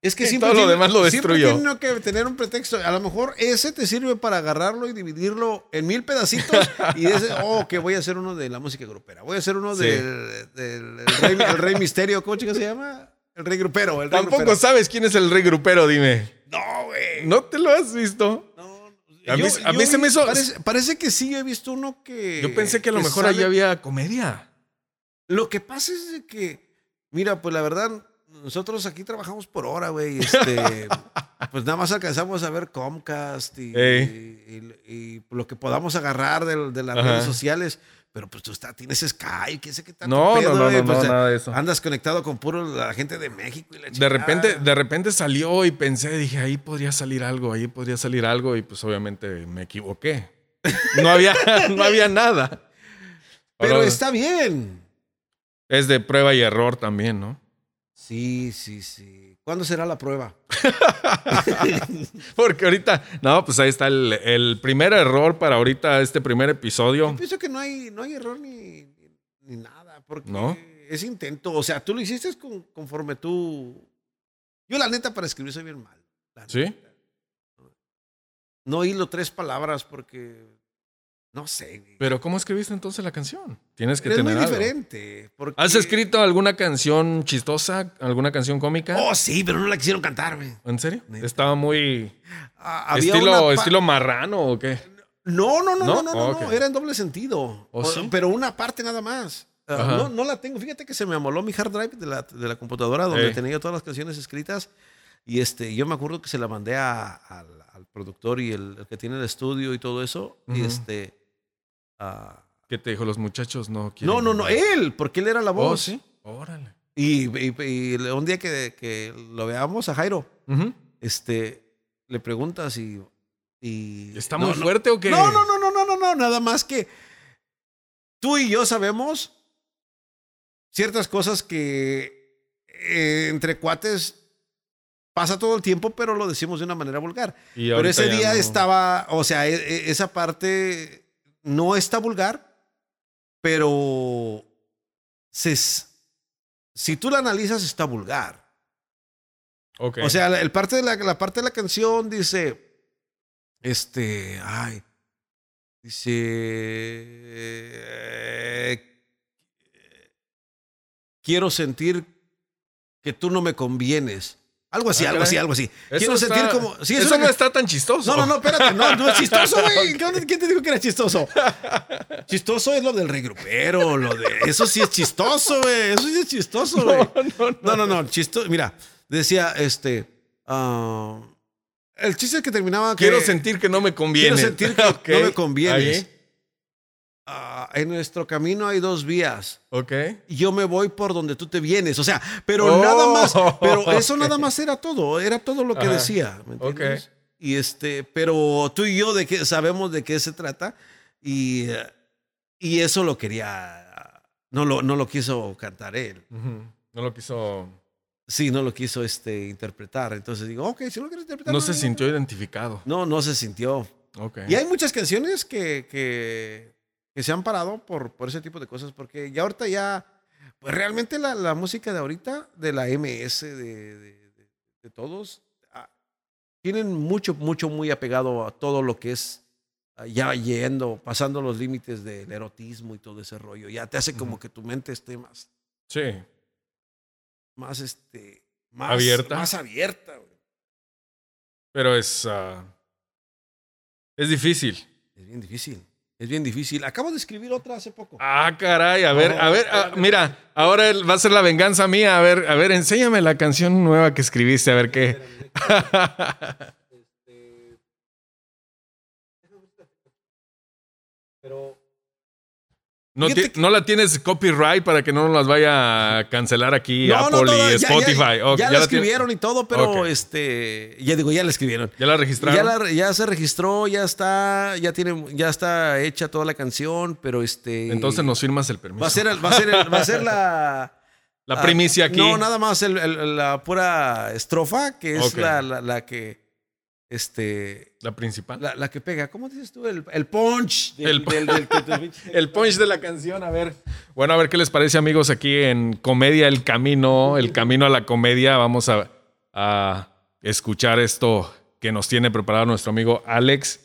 Es que siempre todo lo tiene- demás lo siempre destruyó. tiene uno que tener un pretexto. A lo mejor ese te sirve para agarrarlo y dividirlo en mil pedacitos y ese, oh, que voy a hacer uno de la música grupera. Voy a hacer uno Sí. del, del el rey, el Rey Misterio. ¿Cómo chica se llama? El Rey Grupero. El Rey Tampoco Grupero. sabes quién es el rey grupero, dime. No, güey. ¿No te lo has visto? A mí- a mí se me hizo- Parece, parece que sí, he visto uno que. Yo pensé que a lo mejor sale- allí había comedia. Lo que pasa es de que, mira, pues la verdad, nosotros aquí trabajamos por hora, güey. Este, pues nada más alcanzamos a ver Comcast y, Ey. y- y lo que podamos agarrar de, de las Ajá. redes sociales. Pero pues tú está, tienes Skype, quién sé qué tanto No, pedo, no, no, no, pues, no, nada de eso. Andas conectado con puro la gente de México y la De chingada. repente, de repente salió y pensé, dije, ahí podría salir algo, ahí podría salir algo, y pues obviamente me equivoqué. No había, no había nada. Pero Ahora está bien. Es de prueba y error también, ¿no? Sí, sí, sí. ¿Cuándo será la prueba? Porque ahorita, no, pues ahí está el, el primer error para ahorita este primer Yo episodio. pienso que no hay, no hay error ni, ni nada, porque ¿No? es intento. O sea, tú lo hiciste con- conforme tú. Yo, la neta, para escribir soy bien mal. ¿Sí? No hilo tres palabras porque. No sé. güey. Pero ¿cómo escribiste entonces la canción? Tienes que es muy tener algo. diferente. Porque... ¿Has escrito alguna canción chistosa, alguna canción cómica? Oh, sí, pero no la quisieron cantar, güey. ¿En serio? Neta. Estaba muy Ah, estilo, estilo marrano o qué? No, no, no, no, ¿No? no, no, era en doble sentido. ¿Oh, sí? Pero una parte nada más. Ah, no, no la tengo. Fíjate que se me amoló mi hard drive de la, de la computadora donde tenía todas las canciones escritas. Y este, yo me acuerdo que se la mandé a- al, al productor y el, el que tiene el estudio y todo eso. Y este. Ah, ¿Qué te dijo? Los muchachos no quieren. no, no, no, él, porque él era la Oh, voz. sí. Órale. Y, y- y un día que, que lo veamos a Jairo, este, le preguntas y. y ¿Está No, muy no, fuerte o qué? No, no, no, no, no, no, no, nada más que tú y yo sabemos ciertas cosas que eh, entre cuates pasa todo el tiempo, pero lo decimos de una manera vulgar. Y Pero ese día no. estaba, o sea, e- e- esa parte no está vulgar, pero se, si tú la analizas, está vulgar. O sea, el parte de la, la parte de la canción dice, este, ay, dice, eh, quiero sentir que tú no me convienes. Algo así, Ah, algo así, algo así. Quiero está- sentir como... Sí, es eso no está tan chistoso. no, no, no, espérate, no, no es chistoso, güey. ¿Quién te dijo que era chistoso? Chistoso es lo del regrupero, lo de. Eso sí es chistoso, güey. Eso sí es chistoso, güey. No, no, no, chistoso. Mira, decía este. ah, el chiste que terminaba que. Quiero sentir que no me conviene. Quiero sentir que no me convienes. Ah, en nuestro camino hay dos vías. Ok. Yo me voy por donde tú te vienes. O sea, pero Oh, nada más. Pero eso nada más era todo. Era todo lo que Ajá. decía. ¿me Ok. entiendes? Y este, pero tú y yo de qué sabemos de qué se trata. Y, y eso lo quería. No lo, no lo quiso cantar él. No lo quiso. Sí, no lo quiso este, interpretar. Entonces digo, ok, si lo quieres interpretar. No se no, sintió identificado. No, no se sintió. Ok. Y hay muchas canciones que, que, que se han parado por, por ese tipo de cosas, porque ya ahorita ya, pues realmente la, la música de ahorita, de la MS, de, de, de- de todos, ah, tienen mucho, mucho muy apegado a todo lo que es ah, ya yendo, pasando los límites del erotismo y todo ese rollo. Ya te hace como que tu mente esté más, Sí. más, este, más Abierta. Más abierta. güey. Pero es. ah, es difícil. Es bien difícil. Es bien difícil. Acabo de escribir otra hace poco. Ah, caray. A ver, No, a ver. ah, mira, ahora va a ser la venganza mía. A ver, a ver, enséñame la canción nueva que escribiste. A ver qué. Pero No, Fíjate ti- que- no la tienes copyright para que no nos las vaya a cancelar aquí Apple y Spotify. Ya, Ok, ya ya la la tiene- escribieron y todo, pero este, ya digo, ya la escribieron. ¿Ya la registraron? Ya, la- ya se registró, ya está, ya tiene, ya está hecha toda la canción, pero este. Entonces nos firmas el permiso. va a ser, el- va a ser, el- va a ser la. la ah, primicia aquí. No, nada más el- el- la pura estrofa, que es la, la que, este, La principal. la, la que pega. ¿Cómo dices tú? El, el punch. del- El- del- del- del- El punch de la canción, a ver. Bueno, a ver qué les parece, amigos, aquí en Comedia El Camino, El Camino a la Comedia. Vamos a, a escuchar esto que nos tiene preparado nuestro amigo Alex.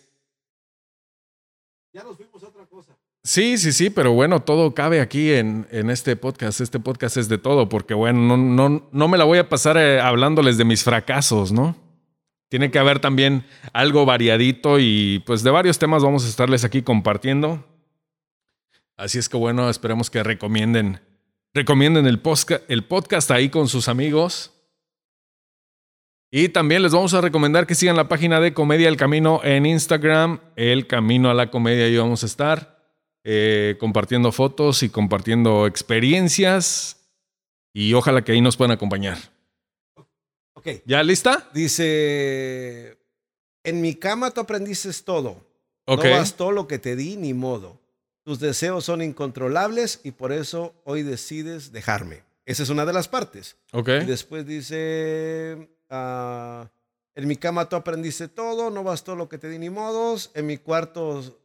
ya nos fuimos a otra cosa. Sí, sí, sí, pero bueno, todo cabe aquí en, en este podcast. Este podcast es de todo, porque bueno, no, no, no me la voy a pasar eh, hablándoles de mis fracasos, ¿no? Tiene que haber también algo variadito y pues de varios temas vamos a estarles aquí compartiendo. Así es que bueno, esperemos que recomienden, recomienden el, posca- el podcast ahí con sus amigos. Y también les vamos a recomendar que sigan la página de Comedia El Camino en Instagram, El Camino a la Comedia, ahí vamos a estar eh, compartiendo fotos y compartiendo experiencias y ojalá que ahí nos puedan acompañar. Ok. ¿Ya lista? Dice, en mi cama tú aprendiste todo. Ok. No bastó lo que te di ni modo. Tus deseos son incontrolables y por eso hoy decides dejarme. Esa es una de las partes. Ok. Y después dice, ah, en mi cama tú aprendiste todo, no bastó lo que te di ni modos. En mi cuarto,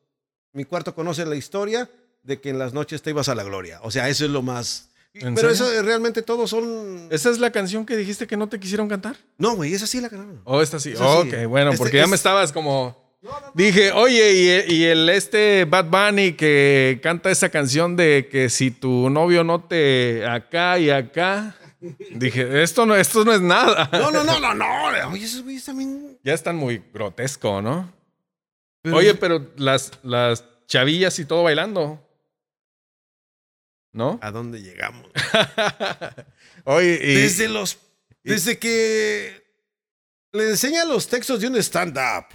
mi cuarto conoce la historia de que en las noches te ibas a la gloria. O sea, eso es lo más... ¿En Pero serio? eso eh, realmente todos son... ¿Esa es la canción que dijiste que no te quisieron cantar? No, güey, esa sí la ganaron. Oh, esta sí. Esa sí. Ok, bueno, Este porque ya me estabas como... Dije, oye, y, y el este Bad Bunny que canta esa canción de que si tu novio no te acá y acá. Dije, esto no, esto no es nada. No, no, no, no, no. Oye, esos güeyes también... Ya están muy grotesco, ¿no? Pero- Oye, pero las, las chavillas y todo bailando. ¿No? ¿A dónde llegamos? Oye, y, Desde los. Desde que le enseña los textos de un stand-up.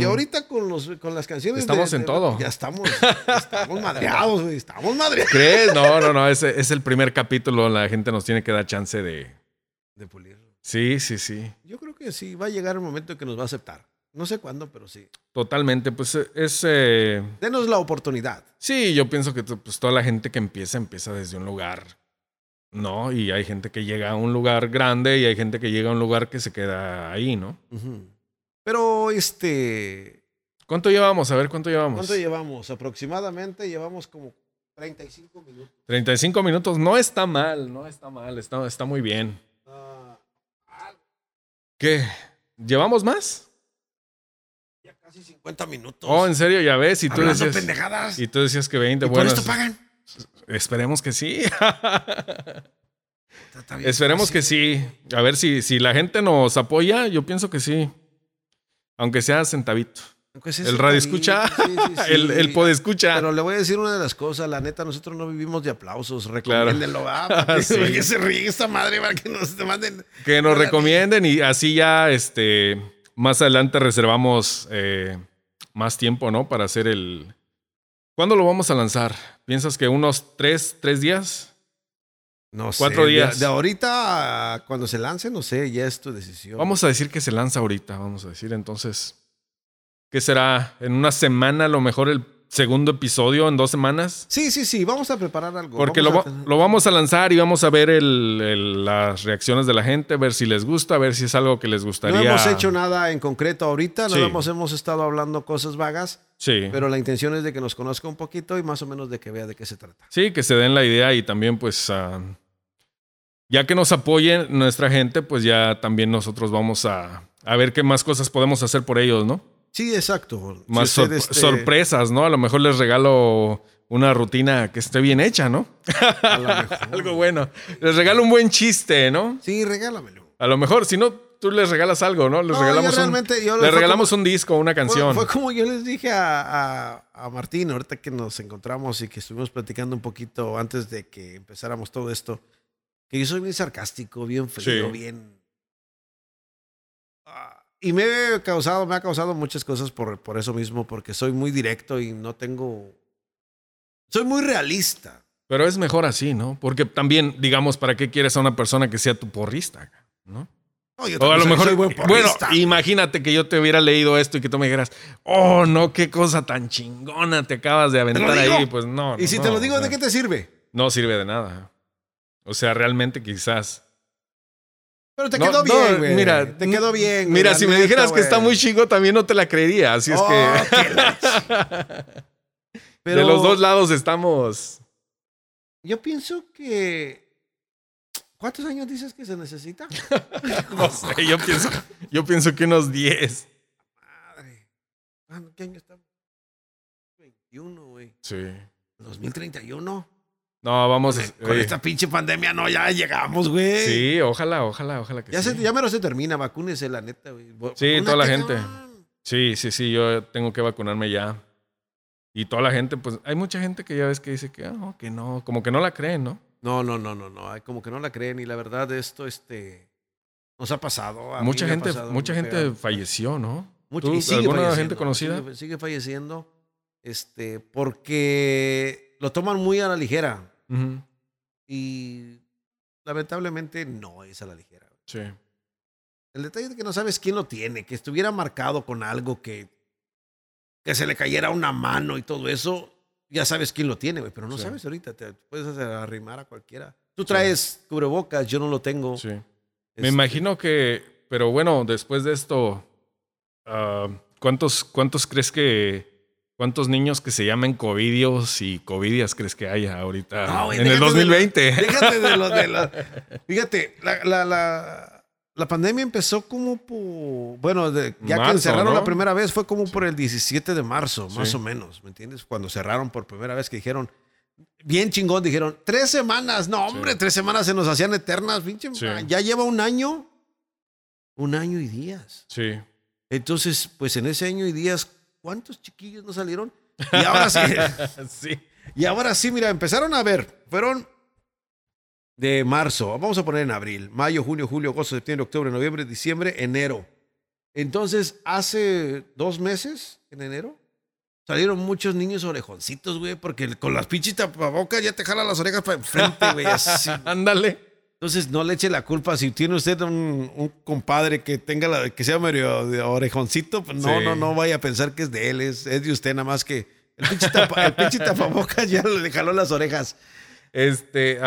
Y ahorita con, los, con las canciones. de- Estamos en de- todo. Ya estamos. Estamos madreados, güey. Estamos madreados. ¿Crees? No, no, no. Ese es el primer capítulo. La gente nos tiene que dar chance de. De pulirlo. Sí, sí, sí. Yo creo que sí, va a llegar el momento en que nos va a aceptar. No sé cuándo, pero sí. Totalmente. Pues eh, es. eh, Denos la oportunidad. Sí, yo pienso que pues, toda la gente que empieza, empieza desde un lugar. ¿No? Y hay gente que llega a un lugar grande y hay gente que llega a un lugar que se queda ahí, ¿no? Pero este. ¿Cuánto llevamos? A ver, ¿cuánto llevamos? ¿Cuánto llevamos? Aproximadamente llevamos como 35 minutos. 35 minutos no está mal, no está mal, está, está muy bien. Ah, ¿Qué? ¿Llevamos más? Ya casi 50 minutos. Oh, en serio, ya ves. Y tú Hablando decías, pendejadas. y tú decías que 20. ¿Y bueno, esto es- pagan? esperemos que sí. Esperemos que sí. A ver si, si la gente nos apoya, yo pienso que sí. Aunque sea centavito. Aunque sea El radio escucha, sí, sí, sí. el, el podescucha. Pero le voy a decir una de las cosas, la neta, nosotros no vivimos de aplausos, recomiéndenlo, ¿ah? Para que, se ríe esta madre, para que nos manden. Que nos recomienden y así ya este más adelante reservamos eh, más tiempo, ¿no? Para hacer el. ¿Cuándo lo vamos a lanzar? ¿Piensas que unos tres, tres días? No sé. Cuatro de- días. De, ahorita, a cuando se lance, no sé, ya es tu decisión. Vamos a decir que se lanza ahorita, vamos a decir. Entonces, ¿qué será? ¿En una semana a lo mejor el segundo episodio? ¿En dos semanas? Sí, sí, sí, vamos a preparar algo. Porque lo, va- lo vamos a lanzar y vamos a ver el- el- las reacciones de la gente, ver si les gusta, ver si es algo que les gustaría. No hemos hecho nada en concreto ahorita, Sí. nada más hemos estado hablando cosas vagas, Sí. pero la intención es de que nos conozca un poquito y más o menos de que vea de qué se trata. Sí, que se den la idea y también pues ah, ya que nos apoyen nuestra gente, pues ya también nosotros vamos a, a ver qué más cosas podemos hacer por ellos, ¿no? Sí, exacto. Más sor- este, sorpresas, ¿no? A lo mejor les regalo una rutina que esté bien hecha, ¿no? a lo mejor. Algo bueno. Les regalo un buen chiste, ¿no? Sí, regálamelo. A lo mejor, si no, tú les regalas algo, ¿no? Les No, regalamos, yo realmente- un, les regalamos un disco, una Fue, canción. fue como yo les dije a, a- a Martín, ahorita que nos encontramos y que estuvimos platicando un poquito antes de que empezáramos todo esto, que yo soy bien sarcástico, bien frío, Sí. bien... Y me he causado, me ha causado muchas cosas por, por eso mismo, porque soy muy directo y no tengo... Soy muy realista. Pero es mejor así, ¿no? Porque también, digamos, ¿para qué quieres a una persona que sea tu porrista? ¿No? No, yo O a lo mejor, soy buen bueno, imagínate que yo te hubiera leído esto y que tú me dijeras, oh, no, qué cosa tan chingona te acabas de aventar ahí. Pues no. y si no, te lo o digo, sea, ¿de qué te sirve? No sirve de nada. O sea, realmente quizás. Pero te quedó no, bien, güey. Mira, te quedó bien. Mira, si me neta, dijeras que está muy chingo, también no te la creería. Así es Oh, que Pero de los dos lados estamos. Yo pienso que. ¿Cuántos años dices que se necesita? No sé, yo pienso, yo pienso que unos 10. Madre. ¿Cuándo- ¿Qué año estamos? 21, güey. Sí. 2031. No, vamos. Con esta pinche pandemia no, ya llegamos, güey. Sí, ojalá, ojalá, ojalá que Ya, sí. se, ya mero se termina, vacúnese la neta, güey. Sí, toda la gente. Sí, sí, sí, yo tengo que vacunarme ya. Y toda la gente, pues hay mucha gente que ya ves que dice que, ah, no, que no, como que no la creen, ¿no? No, no, no, no, no. Como que no la creen y la verdad esto, este, nos ha pasado. a mucha gente, pasado mucha gente falleció, ¿no? Mucho, ¿Tú, y sigue ¿Alguna gente conocida? Sigue, sigue falleciendo, este, porque lo toman muy a la ligera Y lamentablemente no es a la ligera. Sí. El detalle es que no sabes quién lo tiene, que estuviera marcado con algo que, que se le cayera una mano y todo eso, ya sabes quién lo tiene, güey, pero no Sí. sabes ahorita, te puedes hacer arrimar a cualquiera. Tú traes cubrebocas, yo no lo tengo. Sí. Me Este, imagino que, pero bueno, después de esto, ah, ¿cuántos, ¿cuántos crees que, cuántos niños que se llamen covidios y covidias crees que haya ahorita No, en el déjate de- 2020? Déjate de lo de la. Fíjate, la, la, la, la pandemia empezó como por. Bueno, de- ya que encerraron ¿no? la primera vez fue como por el 17 de marzo, más Sí. o menos, ¿me entiendes? Cuando cerraron por primera vez que dijeron. Bien chingón, dijeron, tres semanas. No, hombre, Sí. tres semanas se nos hacían eternas, pinche. Ya lleva un año. Un año y días. Sí. Entonces, pues en ese año y días, ¿cuántos chiquillos no salieron? Y ahora sí. sí. Y ahora sí, mira, empezaron a ver, fueron de marzo, vamos a poner en abril, mayo, junio, julio, agosto, septiembre, octubre, noviembre, diciembre, enero. Entonces, hace dos meses, en enero, salieron muchos niños orejoncitos, güey, porque con las pinches tapabocas ya te jalan las orejas para enfrente, güey, así. Ándale. Entonces, no le eche la culpa. Si tiene usted un, un compadre que tenga la, que sea medio de orejoncito, pues no, Sí. no, no vaya a pensar que es de él, es, es de usted, nada más que el pinche, tapa- el pinche tapabocas ya le jaló las orejas. Este,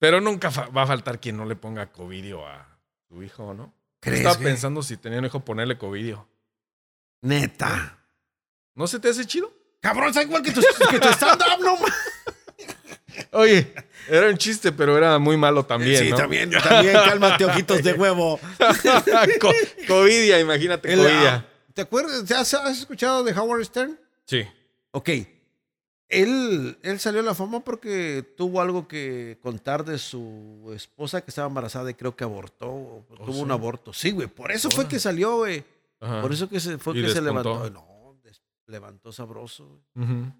pero nunca va a faltar quien no le ponga covidio a tu hijo, ¿no? ¿Crees, Estaba pensando si tenía un hijo ponerle covidio. Neta. ¿No se te hace chido? Cabrón, está igual que tu, que tu stand-up, no Oye, era un chiste, pero era muy malo también, Sí, ¿no? también, también, cálmate, ojitos de huevo. Co- Covidia, imagínate, El- Covidia. ¿Te acuerdas? ¿Has, has escuchado de Howard Stern? Sí. Ok. Él, él salió a la fama porque tuvo algo que contar de su esposa que estaba embarazada y creo que abortó. o tuvo sí? un aborto. Sí, güey. Por eso fue que salió, güey. Ajá. Por eso que se, fue que se levantó. No, levantó sabroso. güey. Ujú.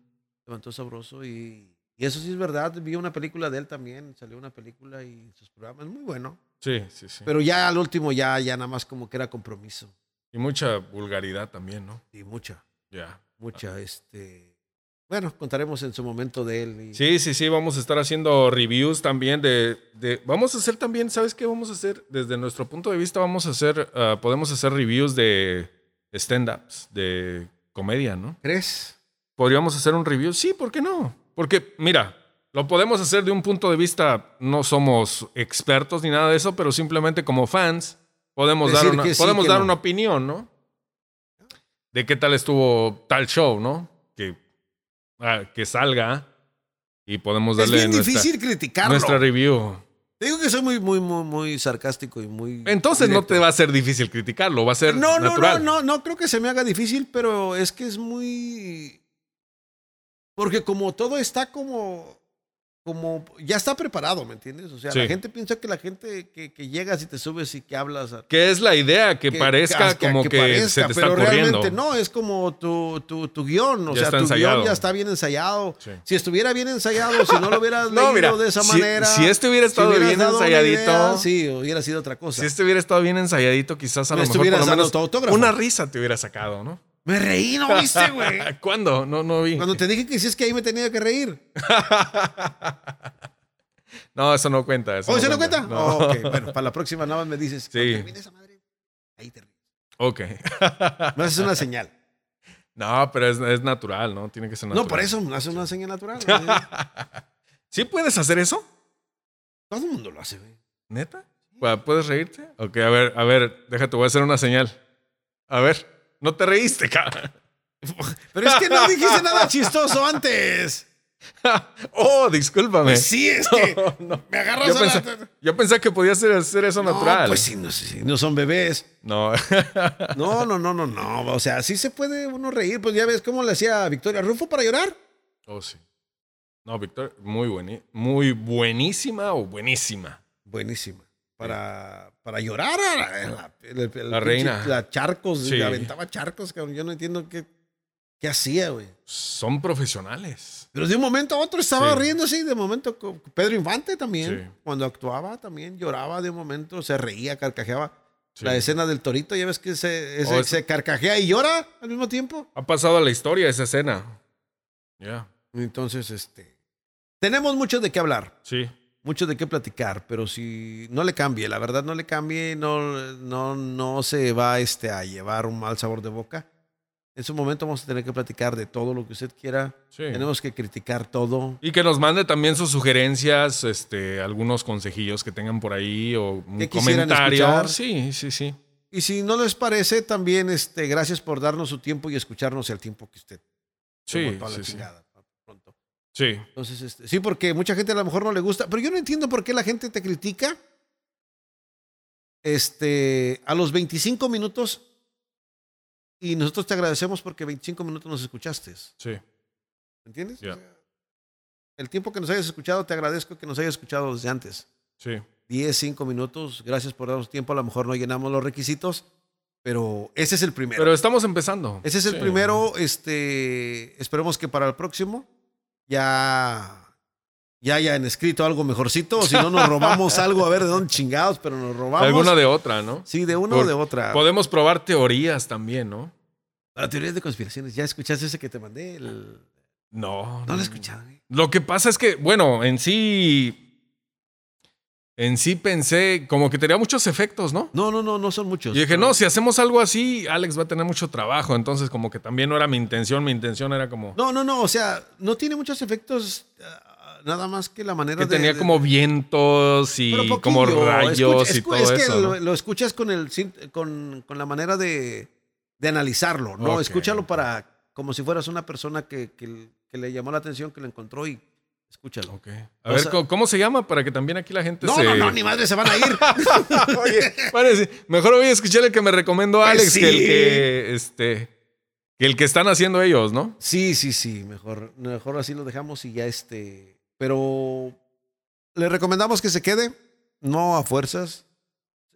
Levantó sabroso y, y eso sí es verdad. Vi una película de él también. Salió una película y sus programas. Muy bueno. Sí, sí, sí. Pero ya al último, ya, ya nada más como que era compromiso. Y mucha vulgaridad también, ¿no? Y mucha, Ya. mucha, este... Bueno, contaremos en su momento de él. y- Sí, sí, sí, vamos a estar haciendo reviews también de, de- Vamos a hacer también, ¿sabes qué vamos a hacer? Desde nuestro punto de vista vamos a hacer, ah, podemos hacer reviews de stand-ups, de comedia, ¿no? ¿Crees? ¿Podríamos hacer un review? Sí, ¿por qué no? Porque, mira, lo podemos hacer de un punto de vista, no somos expertos ni nada de eso, pero simplemente como fans podemos dar, una, sí, podemos dar no. una opinión, ¿no? De qué tal estuvo tal show, ¿no? Que, ah, que salga y podemos Es darle bien nuestra, difícil criticarlo. nuestra review. Te digo que soy muy, muy, muy, muy sarcástico y muy. Entonces no te va a ser difícil criticarlo, va a ser No, no, natural. no, no, no creo que se me haga difícil, pero es que es muy. Porque como todo está como. Como ya está preparado, ¿me entiendes? O sea, Sí. la gente piensa que la gente que, que llegas y te subes y que hablas. Que es la idea, que, parezca que- como que, parezca, se te está pero ocurriendo. realmente no, es como tu, tu, tu guion. O Ya sea, tu ensayado. guion ya está bien ensayado. Sí. Si estuviera bien ensayado, si no lo hubieras No, leído mira, de esa si- manera. si este hubiera estado bien ensayadito, idea, sí, hubiera sido otra cosa. Si este hubiera estado bien ensayadito, quizás a lo mejor por lo menos una risa te hubiera sacado, ¿no? Me reí, ¿no viste, güey? ¿Cuándo? No, no vi. Cuando te dije que es que ahí me tenía que reír. No, eso no cuenta. Eso ¿Oh, ¿se no cuenta? No. Oh, ok, bueno, para la próxima nada más me dices. Sí. esa madre, ahí te ríes. Ok. Me haces una señal. No, pero es, es natural, ¿no? Tiene que ser natural. No, por eso me haces una señal natural. ¿Sí puedes hacer eso? Todo el mundo lo hace, güey. ¿Neta? ¿Puedes reírte? Ok, a ver, a ver, déjate, voy a hacer una señal. A ver, no te reíste, cabrón. Pero es que no dijiste nada chistoso antes. oh, discúlpame. Pues sí, es que No, no. me agarras Yo a pensé, la... yo pensé que podías hacer, hacer eso No, natural. pues sí, no, sí, no son bebés. No. No, no, no, no, no. O sea, sí se puede uno reír. Pues ya ves cómo le hacía Victoria Rufo para llorar. oh, sí. No, Víctor, muy, bueni- muy buenísima o buenísima. Buenísima. Para, para llorar a la, la- el- el- el La pinche- reina. La charcos, Sí. le aventaba charcos, cabrón. Yo no entiendo qué, qué hacía, güey. Son profesionales. Pero de un momento a otro estaba Sí. riéndose y de momento Pedro Infante también, Sí. cuando actuaba también lloraba de un momento, se reía, carcajeaba. La escena del torito, ya ves que se, ese- Oh, es- se carcajea y llora al mismo tiempo. Ha pasado a la historia esa escena. Ya, Entonces, este, tenemos mucho de qué hablar. sí. Mucho de qué platicar, pero si no le cambie, la verdad no le cambie, no, no, no se va este, a llevar un mal sabor de boca. En su momento vamos a tener que platicar de todo lo que usted quiera. Sí. Tenemos que criticar todo. Y que nos mande también sus sugerencias, este, algunos consejillos que tengan por ahí o un comentario. escuchar. Sí, sí, sí. Y si no les parece, también este, gracias por darnos su tiempo y escucharnos el tiempo que usted Sí, sí, sí. Sí. Entonces, este, sí, porque mucha gente a lo mejor no le gusta, pero yo no entiendo por qué la gente te critica. Este, a los 25 minutos y nosotros te agradecemos porque 25 minutos nos escuchaste. Sí. ¿Me entiendes? O sea, el tiempo que nos hayas escuchado, te agradezco que nos hayas escuchado desde antes. Sí. 10, 5 minutos, gracias por darnos tiempo. A lo mejor no llenamos los requisitos, pero ese es el primero. Pero estamos empezando. ese es el Sí. primero. Este, esperemos que para el próximo ya ya hayan escrito algo mejorcito, o si no nos robamos algo, a ver de dónde chingados, pero nos robamos. Alguna de otra, ¿no? Sí, de una Por- o de otra. Podemos probar teorías también, ¿no? La teoría de conspiraciones. ¿Ya escuchaste ese que te mandé? El- No. No lo he escuchado. güey. Lo que pasa es que, bueno, en sí. En sí pensé como que tenía muchos efectos, ¿no? No, no, no, no son muchos. Y dije, no, si hacemos algo así, Alex va a tener mucho trabajo. Entonces, como que también no era mi intención. Mi intención era como. No, no, no, o sea, no tiene muchos efectos, ah, nada más que la manera que de... tenía de- como vientos y como rayos escucha- y todo es que eso. lo, ¿no? lo escuchas con, el, con, con la manera de, de analizarlo, ¿no? Escúchalo para como si fueras una persona que, que- que le llamó la atención, que lo encontró y escúchalo. Ok. A ver, ¿cómo, se llama? Para que también aquí la gente No, se... no, no, ni madre, se van a ir. Oye, parece- mejor voy a escuchar el que me recomendó Pues Alex que el que, este, que el que están haciendo ellos, ¿no? Sí, sí, sí, mejor, mejor así lo dejamos y ya este. Pero le recomendamos que se quede, no a fuerzas.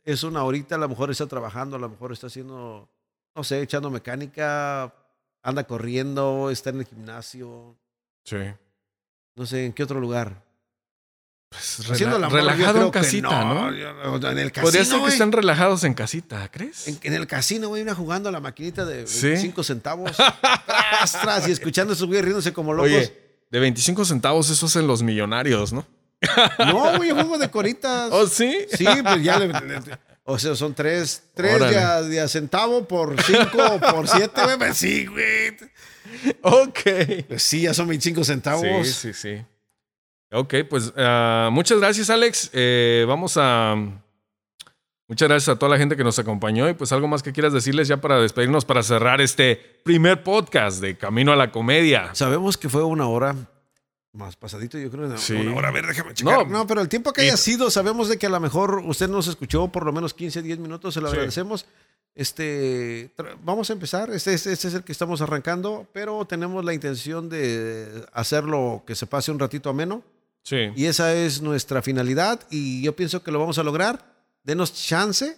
Es una horita, a lo mejor está trabajando, a lo mejor está haciendo, no sé, echando mecánica, anda corriendo, está en el gimnasio, Sí. No sé, ¿en qué otro lugar? Pues Haciendo relajado en casita, ¿no? no, En el casino, Podría ser que güey. estén relajados en casita, ¿crees? En, en el casino, güey, una jugando a la maquinita de ¿Sí? 25 centavos. tras, tras, y escuchando a esos güeyes riéndose como locos. Oye, de 25 centavos eso hacen los millonarios, ¿no? No, güey, juego de coritas. ¿Oh, sí? Sí, pues ya le. le- o sea, son tres, tres de a, de a centavo por cinco por siete, güey. Pues sí, güey. Ok. Pues sí, ya son 25 centavos. Sí, sí, sí. Ok, pues ah, muchas gracias, Alex. Eh, vamos a. Muchas gracias a toda la gente que nos acompañó y pues algo más que quieras decirles ya para despedirnos, para cerrar este primer podcast de Camino a la Comedia. Sabemos que fue una hora más pasadito, yo creo. Sí. Una hora, a ver, déjame checar. No. No, pero el tiempo que haya sido, sabemos de que a lo mejor usted nos escuchó por lo menos 15, 10 minutos, se lo Sí. agradecemos. Este, vamos a empezar. Este, este, este es el que estamos arrancando, pero tenemos la intención de hacerlo que se pase un ratito ameno. Sí. Y esa es nuestra finalidad y yo pienso que lo vamos a lograr. Denos chance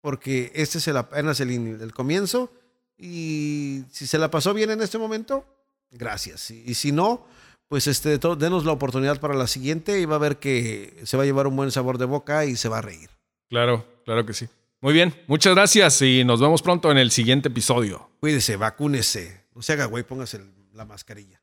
porque este es el, apenas el, el comienzo y si se la pasó bien en este momento, gracias. Y, y si no, pues este, todo, denos la oportunidad para la siguiente y va a ver que se va a llevar un buen sabor de boca y se va a reír. Claro, claro que sí. Muy bien, muchas gracias y nos vemos pronto en el siguiente episodio. Cuídese, vacúnese. No se haga güey, póngase la mascarilla.